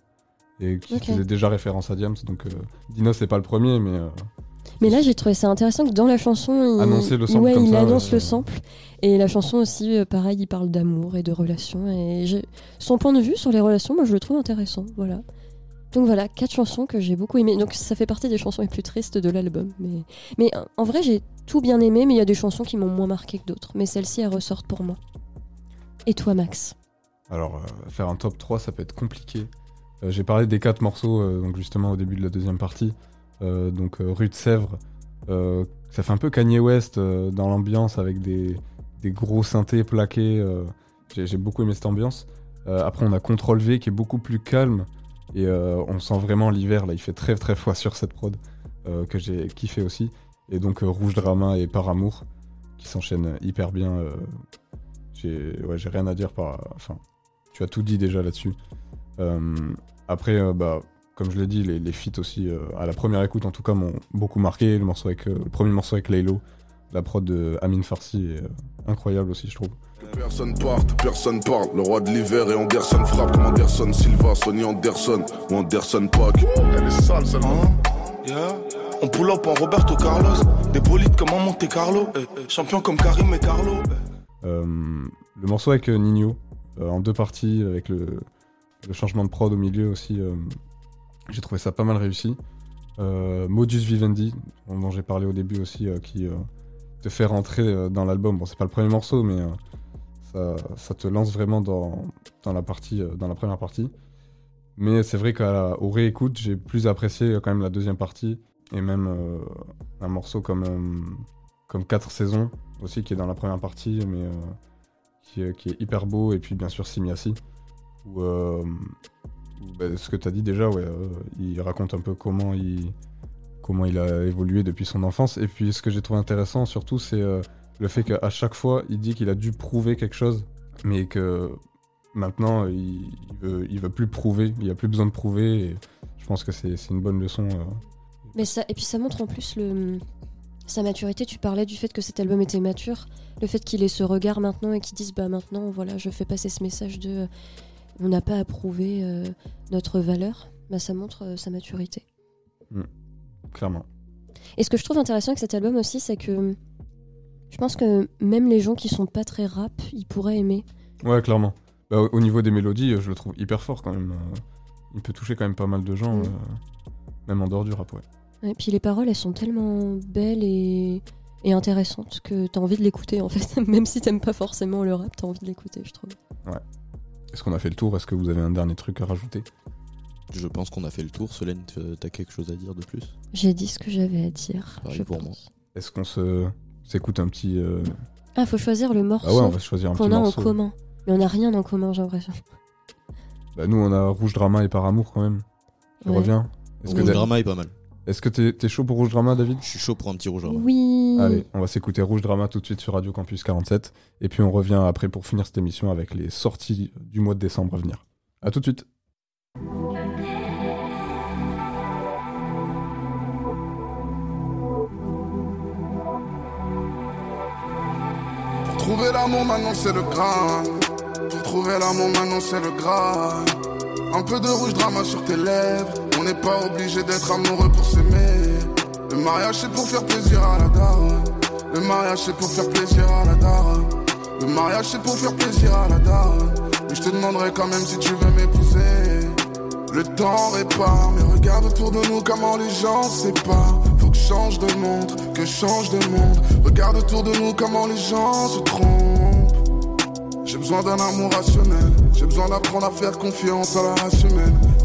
Et qui faisait déjà référence à Diams. Donc, Dino, c'est pas le premier, mais Mais là, j'ai trouvé ça intéressant que dans la chanson, il, Annoncer le sample ouais, comme il ça, annonce le sample. Et la chanson aussi, euh, pareil, il parle d'amour et de relations. Et j'ai- son point de vue sur les relations, moi, je le trouve intéressant. Voilà. Donc voilà, quatre chansons que j'ai beaucoup aimées. Donc ça fait partie des chansons les plus tristes de l'album. Mais, mais euh, en vrai, j'ai tout bien aimé, mais il y a des chansons qui m'ont moins marqué que d'autres. Mais celles-ci, elles ressortent pour moi. Et toi, Max? Alors, euh, faire un top 3, ça peut être compliqué. Euh, J'ai parlé des quatre morceaux, euh, donc justement au début de la deuxième partie. Euh, donc, euh, Rue de Sèvres, euh, ça fait un peu Kanye West dans l'ambiance avec des, gros synthés plaqués. J'ai beaucoup aimé cette ambiance. Après, on a Contrôle V qui est beaucoup plus calme. Et on sent vraiment l'hiver, là, il fait très très froid sur cette prod, que j'ai kiffé aussi. Et donc, Rouge Drama et Par Amour, qui s'enchaînent hyper bien. j'ai rien à dire par. Enfin, tu as tout dit déjà là-dessus. Après, bah, comme je l'ai dit, les, les feats aussi, euh, à la première écoute en tout cas, m'ont beaucoup marqué. Le, morceau avec, euh, le premier morceau avec Laylo, la prod de Amin Farsi est euh, incroyable aussi, je trouve. Personne parte, personne parle. Le roi de l'hiver et Anderson frappe comme Anderson Silva, Sonny Anderson ou Anderson Pack. Elle est sale celle-là. Yeah. On pull up en Roberto Carlos. Des bolides comme en Monte Carlo. Eh, eh, Champion comme Karim et Carlo. Eh. Euh, le morceau avec euh, Nino, euh, en deux parties, avec le, le changement de prod au milieu aussi, j'ai trouvé ça pas mal réussi. Euh, Modus Vivendi, dont j'ai parlé au début aussi, euh, qui euh, te fait rentrer dans l'album. Bon, c'est pas le premier morceau, mais ça, te lance vraiment dans, dans, la partie, dans la première partie. Mais c'est vrai qu'au réécoute, j'ai plus apprécié quand même la deuxième partie, et même un morceau comme, comme 4 saisons aussi, qui est dans la première partie, mais qui, est, qui est hyper beau, et puis bien sûr Simiasi, où, bah, ce que tu as dit déjà, euh, il raconte un peu comment il, comment il a évolué depuis son enfance, et puis ce que j'ai trouvé intéressant surtout, c'est euh, le fait qu'à chaque fois, il dit qu'il a dû prouver quelque chose, mais que maintenant, il, il veut, plus prouver, il a plus besoin de prouver, et je pense que c'est une bonne leçon. euh. Mais ça, et puis ça montre en plus sa maturité. Tu parlais du fait que cet album était mature, le fait qu'il ait ce regard maintenant et qu'il dise bah maintenant voilà je fais passer ce message de on n'a pas à prouver euh, notre valeur. Bah ça montre euh, sa maturité. clairement. Et ce que je trouve intéressant avec cet album aussi, c'est que je pense que même les gens qui sont pas très rap, ils pourraient aimer. Ouais, clairement. Bah, au- au niveau des mélodies, euh, je le trouve hyper fort quand même. Il peut toucher quand même pas mal de gens, euh, même en dehors du rap, ouais. Et puis les paroles, elles sont tellement belles et, et intéressantes que t'as envie de l'écouter en fait. Même si t'aimes pas forcément le rap, t'as envie de l'écouter, je trouve. Est-ce qu'on a fait le tour? Est-ce que vous avez un dernier truc à rajouter? Je pense qu'on a fait le tour. Solène, tu- t'as quelque chose à dire de plus? J'ai dit ce que j'avais à dire. Pareil je pour pense. moi. Est-ce qu'on se s'écoute un petit, euh, Ah, faut choisir le morceau Ah ouais, on va choisir un qu'on petit a morceau. en commun. Mais on n'a rien en commun, j'ai l'impression. Bah, nous, on a Rouge Drama et Par Amour quand même. Ouais. reviens? Est-ce que Rouge Drama est pas mal. Est-ce que t'es t'es chaud pour Rouge Drama, David? Je suis chaud pour un petit Rouge Drama. Oui. Allez, on va s'écouter Rouge Drama tout de suite sur Radio Campus 47. Et puis on revient après pour finir cette émission avec les sorties du mois de décembre à venir. A tout de suite. Pour trouver l'amour maintenant c'est le grain. Pour trouver l'amour maintenant c'est le grain. Un peu de rouge drama sur tes lèvres. On n'est pas obligé d'être amoureux pour s'aimer. Le mariage c'est pour faire plaisir à la daronne. Le mariage c'est pour faire plaisir à la daronne. Le mariage c'est pour faire plaisir à la daronne. Mais je te demanderai quand même si tu veux m'épouser. Le temps répare, mais regarde autour de nous comment les gens séparent. Faut que change de monde, que change de monde. Regarde autour de nous comment les gens se trompent. J'ai besoin d'un amour rationnel. J'ai besoin d'apprendre à faire confiance à la race.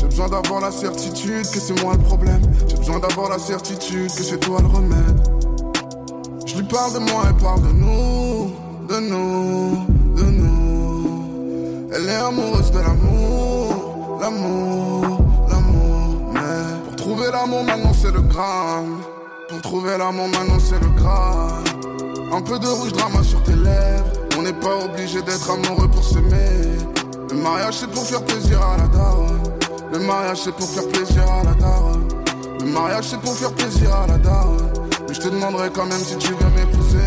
J'ai besoin d'avoir la certitude que c'est moi le problème. J'ai besoin d'avoir la certitude que c'est toi le remède. Je lui parle de moi, elle parle de nous, de nous, de nous. Elle est amoureuse de l'amour, l'amour, l'amour. Mais pour trouver l'amour maintenant c'est le gramme. Pour trouver l'amour maintenant c'est le gramme. Un peu de rouge drama sur tes lèvres. On n'est pas obligé d'être amoureux pour s'aimer. Le mariage c'est pour faire plaisir à la daronne. Le mariage c'est pour faire plaisir à la daronne. Le mariage c'est pour faire plaisir à la daronne. Mais je te demanderai quand même si tu veux m'épouser.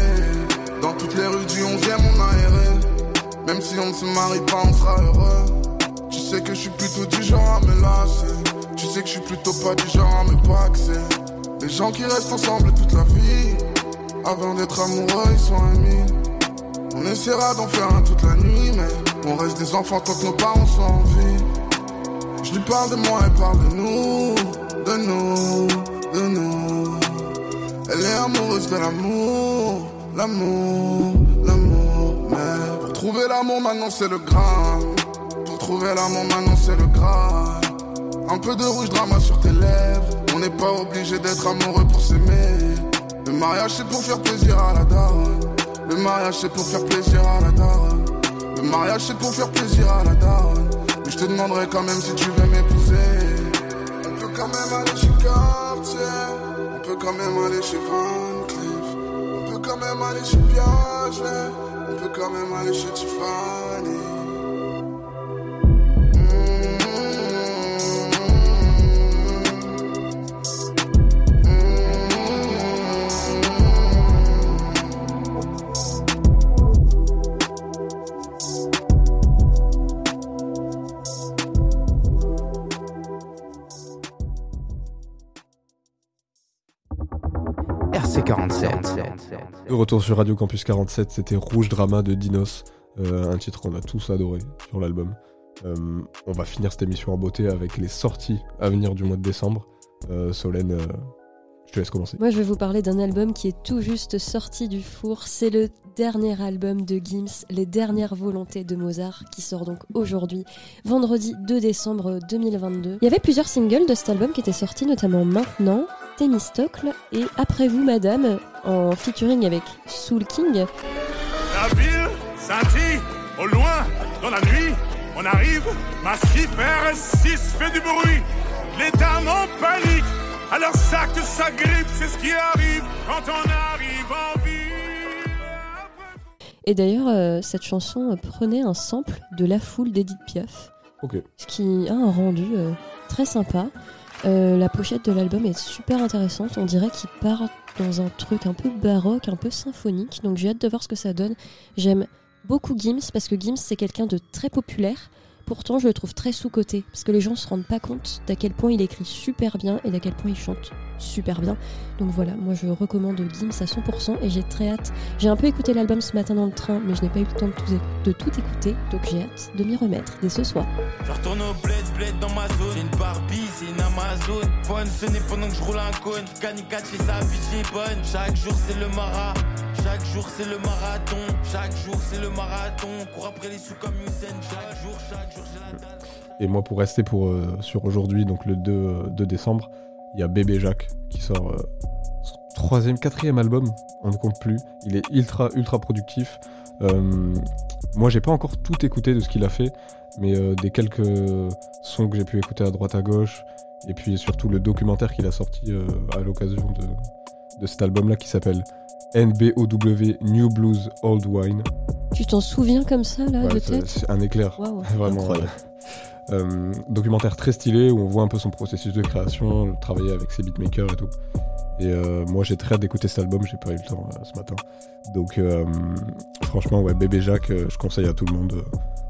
Dans toutes les rues du 11e on a. Même si on ne se marie pas on sera heureux. Tu sais que je suis plutôt du genre à me lasser. Tu sais que je suis plutôt pas du genre à me paxer. Les gens qui restent ensemble toute la vie. Avant d'être amoureux, ils sont amis. On essaiera d'en faire un toute la nuit, mais on reste des enfants tant que nos parents sont en vie. Je lui parle de moi, elle parle de nous, de nous, de nous. Elle est amoureuse de l'amour, l'amour, l'amour. Mais pour trouver l'amour maintenant c'est le grain. Pour trouver l'amour maintenant c'est le grain. Un peu de rouge drama sur tes lèvres. On n'est pas obligé d'être amoureux pour s'aimer. Le mariage c'est pour faire plaisir à la daronne. Le mariage c'est pour faire plaisir à la daronne. Le mariage c'est pour faire plaisir à la daronne. Te demanderai quand même si tu veux m'épouser. On peut quand même aller chez Cartier. On peut quand même aller chez Van Cleef. On peut quand même aller chez Piaget. On peut quand même aller chez Tiffany. Retour sur Radio Campus 47, c'était Rouge Drama de Dinos, euh, un titre qu'on a tous adoré sur l'album. Euh, on va finir cette émission en beauté avec les sorties à venir du mois de décembre. Euh, Solène, je te laisse commencer. Moi, je vais vous parler d'un album qui est tout juste sorti du four. C'est le dernier album de Gims, Les dernières volontés de Mozart, qui sort donc aujourd'hui, vendredi 2 décembre 2022. Il y avait plusieurs singles de cet album qui étaient sortis, notamment Maintenant, Thémistocle et Après vous, Madame, en featuring avec Soul King. La ville scintille au loin dans la nuit. On arrive, massif RS6 fait du bruit. Les dames en panique, alors ça que ça grippe, c'est ce qui arrive quand on arrive en ville. Et d'ailleurs, euh, cette chanson prenait un sample de La Foule d'Edith Piaf. Ok. ce qui a un rendu euh, très sympa. Euh, la pochette de l'album est super intéressante. On dirait qu'il part dans un truc un peu baroque, un peu symphonique. Donc j'ai hâte de voir ce que ça donne. J'aime beaucoup Gims parce que Gims c'est quelqu'un de très populaire. Pourtant, je le trouve très sous-coté parce que les gens se rendent pas compte d'à quel point il écrit super bien et d'à quel point il chante super bien. Donc voilà, moi je recommande Gims à 100% et j'ai très hâte. J'ai un peu écouté l'album ce matin dans le train, mais je n'ai pas eu le temps de tout, de tout écouter, donc j'ai hâte de m'y remettre dès ce soir. Je retourne au bled, bled dans ma zone. J'ai une Barbie, c'est une Amazon. Bonne sonner pendant que je roule un cône. 4 chez sa vie, bonne. Chaque jour c'est le mara. Chaque jour c'est le marathon. Chaque jour c'est le marathon. Cours après les sous comme Usain. Chaque jour, chaque jour. Et moi, pour rester pour, euh, sur aujourd'hui, donc le 2, euh, 2 décembre, il y a Bébé Jacques qui sort euh, son troisième, quatrième album, on ne compte plus. Il est ultra, ultra productif. Moi, j'ai pas encore tout écouté de ce qu'il a fait, mais des quelques sons que j'ai pu écouter à droite à gauche, et puis surtout le documentaire qu'il a sorti à l'occasion de, de cet album-là qui s'appelle NBOW New Blues Old Wine. Tu t'en souviens comme ça, là, Ouais, de tête c'est un éclair. Waouh. Vraiment. Incroyable. Euh, documentaire très stylé où on voit un peu son processus de création, le travailler avec ses beatmakers et tout. Et euh, moi j'ai très hâte d'écouter cet album, j'ai pas eu le temps euh, ce matin. Donc euh, franchement ouais, Bébé Jacques, euh, je conseille à tout le monde.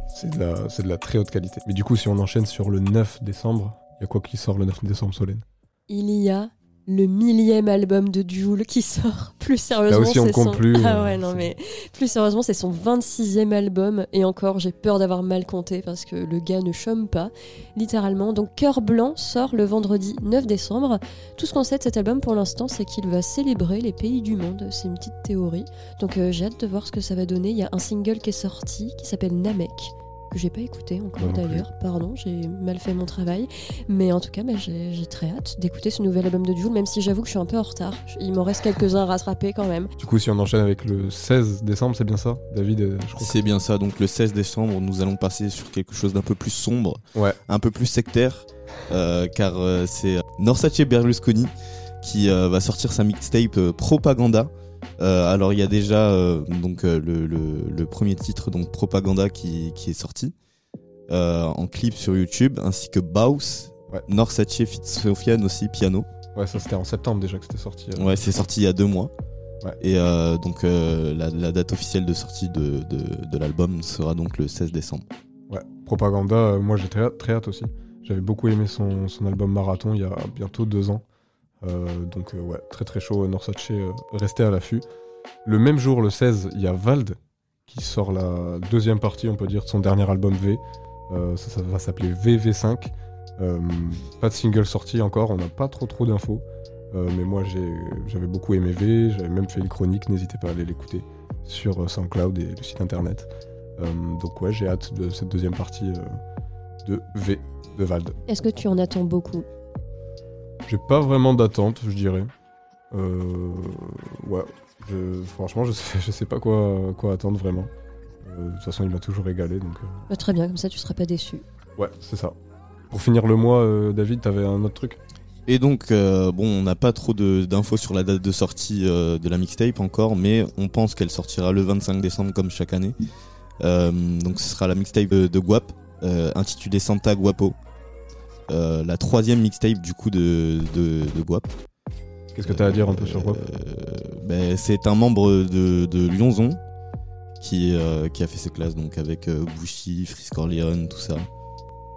c'est de, la, c'est de la très haute qualité. Mais du coup si on enchaîne sur le 9 décembre, il y a quoi qui sort le 9 décembre Solène? Il y a le millième album de Jul qui sort. Plus sérieusement, Là aussi, on c'est compte son... plus, Ah ouais, non c'est- mais plus sérieusement, c'est son 26e album et encore, j'ai peur d'avoir mal compté parce que le gars ne chôme pas, littéralement. Donc Cœur blanc sort le vendredi 9 décembre. Tout ce qu'on sait de cet album pour l'instant, c'est qu'il va célébrer les pays du monde. C'est une petite théorie. Donc euh, j'ai hâte de voir ce que ça va donner. Il y a un single qui est sorti qui s'appelle Namek que j'ai pas écouté encore d'ailleurs, pardon, j'ai mal fait mon travail. Mais en tout cas, bah, j'ai j'ai très hâte d'écouter ce nouvel album de Jules, même si j'avoue que je suis un peu en retard. Il m'en reste quelques-uns à rattraper quand même. Du coup si on enchaîne avec le 16 décembre, c'est bien ça David, euh, je crois. C'est bien ça. Donc le 16 décembre, nous allons passer sur quelque chose d'un peu plus sombre, Ouais. un peu plus sectaire, euh, car euh, c'est Norsace Berlusconi qui euh, va sortir sa mixtape euh, Propaganda. Euh, alors il y a déjà euh, donc euh, le, le- le premier titre donc Propaganda qui, qui est sorti en clip sur YouTube, ainsi que Baus, Ouais. Norsace Fit Sofiane aussi piano. Ouais ça c'était en septembre déjà que c'était sorti. Ouais, c'est sorti il y a deux mois. Ouais. Et donc la, la date officielle de sortie de, de, de l'album sera donc le 16 décembre. Ouais, Propaganda, moi j'ai très, hâte- très hâte aussi. J'avais beaucoup aimé son, son album Marathon il y a bientôt deux ans. Euh, donc euh, ouais, très très chaud, Norsace, euh, restez à l'affût. Le même jour, le 16, il y a Vald qui sort la deuxième partie, on peut dire, de son dernier album V. Ça, va s'appeler VV5. Euh, pas de single sorti encore, on n'a pas trop trop d'infos. Mais moi j'avais beaucoup aimé V, j'avais même fait une chronique, n'hésitez pas à aller l'écouter sur SoundCloud et le site internet. Donc ouais, j'ai hâte de cette deuxième partie de V de Vald. Est-ce que tu en attends beaucoup? J'ai pas vraiment d'attente, je dirais. Euh, ouais, je- franchement, je sais, je sais pas quoi, quoi attendre vraiment. Euh, de toute façon, il m'a toujours régalé, donc euh, Bah, Très bien, comme ça tu seras pas déçu. ouais, c'est ça. Pour finir le mois, euh, David, t'avais un autre truc? Et donc, euh, bon, on n'a pas trop de- d'infos sur la date de sortie euh, de la mixtape encore, mais on pense qu'elle sortira le 25 décembre comme chaque année. Euh, donc, ce sera la mixtape de, de Guap, euh, intitulée Santa Guapo. Euh, la troisième mixtape du coup de, de, de Guap. Qu'est-ce que t'as à dire un peu sur Guap? Euh, ben, C'est un membre de, de Lyonzon qui, euh, qui a fait ses classes donc avec Bushi, Frisk Corleone, tout ça.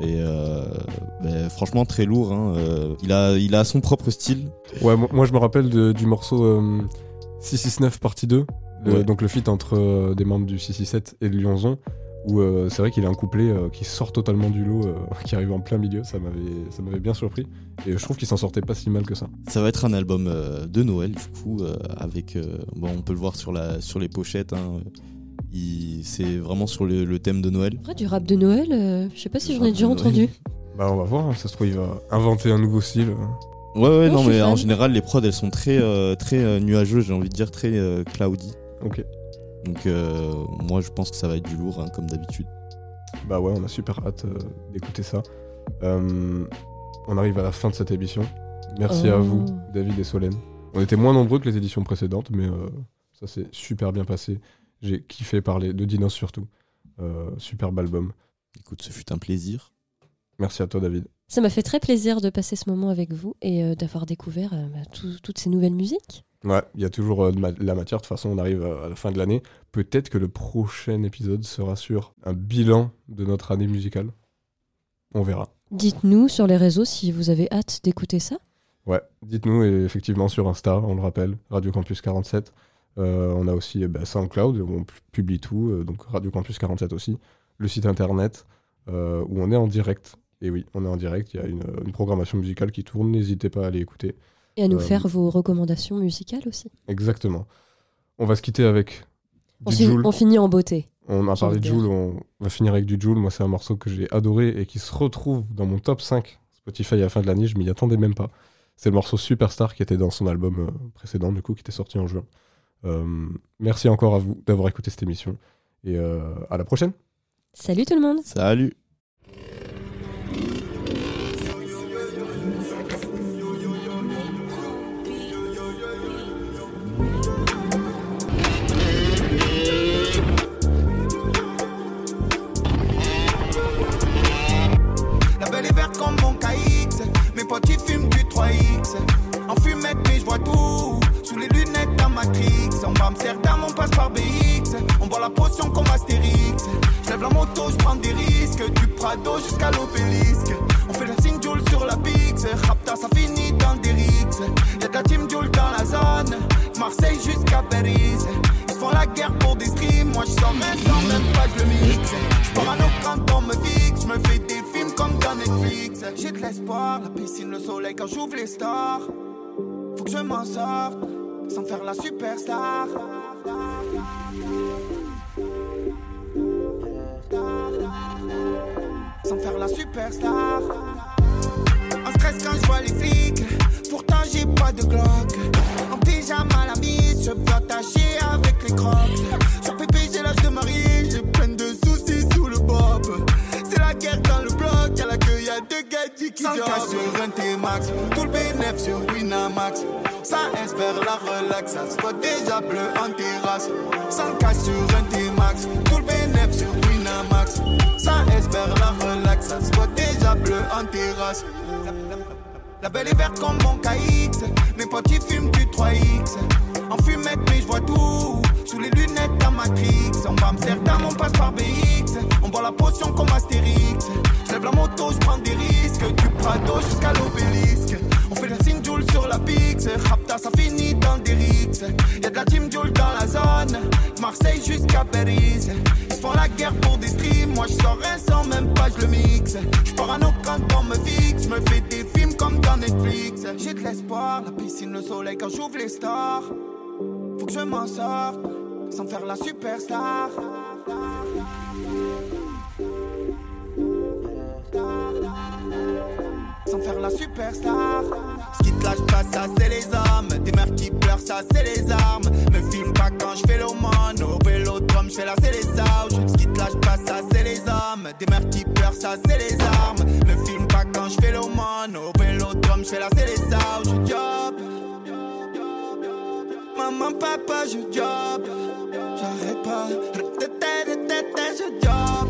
Et euh, ben, franchement très lourd. hein, euh, il, a, il a son propre style. Ouais, moi, moi, je me rappelle de- du morceau euh, 669 partie 2, le- Ouais. donc le feat entre des membres du 667 et de Lyonzon, où euh, c'est vrai qu'il a un couplet euh, qui sort totalement du lot, euh, qui arrive en plein milieu, ça m'avait ça m'avait bien surpris. Et je trouve qu'il s'en sortait pas si mal que ça. Ça va être un album euh, de Noël du coup euh, avec euh, bon on peut le voir sur la sur les pochettes. hein, il- c'est vraiment sur le, le thème de Noël. Après, du rap de Noël, euh, je sais pas si Du j'en ai déjà entendu. Bah on va voir, hein, ça se trouve il va inventer un nouveau style. Ouais ouais Non, mais en général les prods elles sont très euh, très euh, nuageuses j'ai envie de dire très euh, cloudy. Ok. Donc euh, moi je pense que ça va être du lourd hein, comme d'habitude. Bah ouais, on a super hâte euh, d'écouter ça. Euh, on arrive à la fin de cette émission. Merci à Oh. vous, David et Solène. On était moins nombreux que les éditions précédentes, mais euh, ça s'est super bien passé. J'ai kiffé parler de Dinos surtout. Euh, superbe album. Écoute ce fut un plaisir. Merci à toi, David. Ça m'a fait très plaisir de passer ce moment avec vous et euh, d'avoir découvert euh, bah, tout- toutes ces nouvelles musiques. Ouais, il y a toujours euh, de ma- la matière. De toute façon, on arrive à la fin de l'année. Peut-être que le prochain épisode sera sur un bilan de notre année musicale. On verra. Dites-nous sur les réseaux si vous avez hâte d'écouter ça. Ouais, dites-nous, et effectivement sur Insta, on le rappelle, Radio Campus 47. Euh, on a aussi bah, SoundCloud, où on pu- publie tout, donc Radio Campus 47 aussi. Le site internet, où on est en direct. Et oui, on est en direct, il y a une, une programmation musicale qui tourne, n'hésitez pas à aller écouter. Et à nous Euh, faire vos recommandations musicales aussi. Exactement. On va se quitter avec On, du Jul. on finit en beauté. On a parlé de Joule, on va finir avec du Joule. Moi, c'est un morceau que j'ai adoré et qui se retrouve dans mon top 5 Spotify à la fin de l'année. Je m'y attendais même pas. C'est le morceau Superstar qui était dans son album euh, précédent, du coup, qui était sorti en juin. Euh, merci encore à vous d'avoir écouté cette émission et euh, à la prochaine. Salut tout le monde. Salut. Mes potes ils fument du 3X. En fumette, mais je vois tout. Sous les lunettes d'un Matrix. On va Amsterdam, on passe par BX. On boit la potion comme Astérix. J'lève la moto, je prends des risques. Du Prado jusqu'à l'obélisque. On fait la signe sur la Pix. Rapta, ça finit dans des rixes. Y'a la team Joule dans la zone. Marseille jusqu'à Paris. Ils font la guerre pour des streams. Moi, je sors même sans même pas, je le mixe. J'pars à nos quand on me fixe. Je me fais des films comme dans Netflix. J'ai de l'espoir, la piscine, le soleil quand j'ouvre les stars. Faut que je m'en sorte sans faire la superstar. Sans faire la superstar. En stress quand je vois les flics. Pourtant j'ai pas de Glock. En pyjama la mise, je peux attacher avec les crocs. Sur pépé j'ai l'âge de marier, j'ai plein de soucis sous le bob. C'est la guerre dans le bloc, y'a la queue, y'a deux gadgets qui Sans casse sur un T-Max, tout le bénéf sur Winamax. Ça espère la relax, ça se voit déjà bleu en terrasse. Sans casse sur un T-Max, tout le bénéf sur Winamax. Ça espère la relax, ça se voit déjà bleu en terrasse. La belle est verte comme mon KX. Mes potes ils fument du 3X. En fumette, mais je vois tout. Sous les lunettes d'un Matrix. On va Amsterdam, on passe par BX. On boit la potion comme Astérix. La moto, je prends des risques. Du Prado jusqu'à l'obélisque. On fait la signe Joule sur la Pix. Rapta, ça finit dans des rixes. Y'a de la team Joule dans la zone. Marseille jusqu'à Paris. Ils font la guerre pour des streams. Moi, je sors un sans même pas, je le mixe. Je parano quand on me fixe. Me fais des films comme dans Netflix. J'ai de l'espoir, la piscine, le soleil quand j'ouvre les stars. Faut que je m'en sorte sans faire la superstar. La superstar. Ce qui te lâche pas, ça c'est les hommes. Des mères qui pleurent, ça c'est les armes. Me filme pas quand je fais l'aumône. Au vélodrome, je fais la c'est les ouches. Ce qui te lâche pas, ça c'est les hommes. Des mères qui pleurent, ça c'est les armes. Me filme pas quand je fais l'aumône. Au vélodrome, je fais la c'est les. Je job. Maman, papa, je job. J'arrête pas. Je job.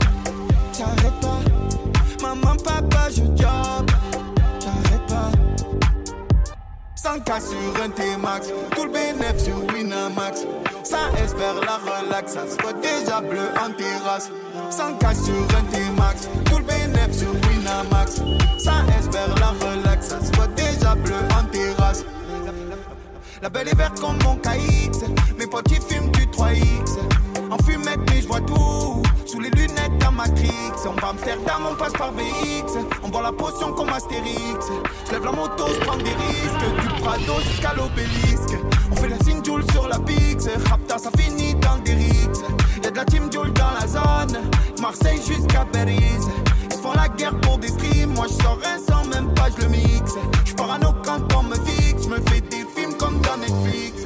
J'arrête pas. Maman, papa, je job. 100K sur un T-Max. Tout le bénéf sur Winamax. Ça espère la relax. Ça se voit déjà bleu en terrasse. 100K sur un T-Max. Tout le bénéf sur Winamax. Ça espère la relax. Ça se voit déjà bleu en terrasse. La belle est verte comme mon KX. Mes potes ils fument du 3X. En fumette, mais je vois tout. On va Amsterdam, on passe par BX. On boit la potion comme Astérix. J'lève la moto, je prends des risques. Du Prado jusqu'à l'obélisque. On fait la signe Joule sur la Pix. Rapta, ça finit dans des rixes. Y'a de la team Joule dans la zone. Marseille jusqu'à Paris. Ils font la guerre pour des streams. Moi, je sors un sans même pas, je le mixe. Je parano quand on me fixe. Je me fais des films comme dans Netflix.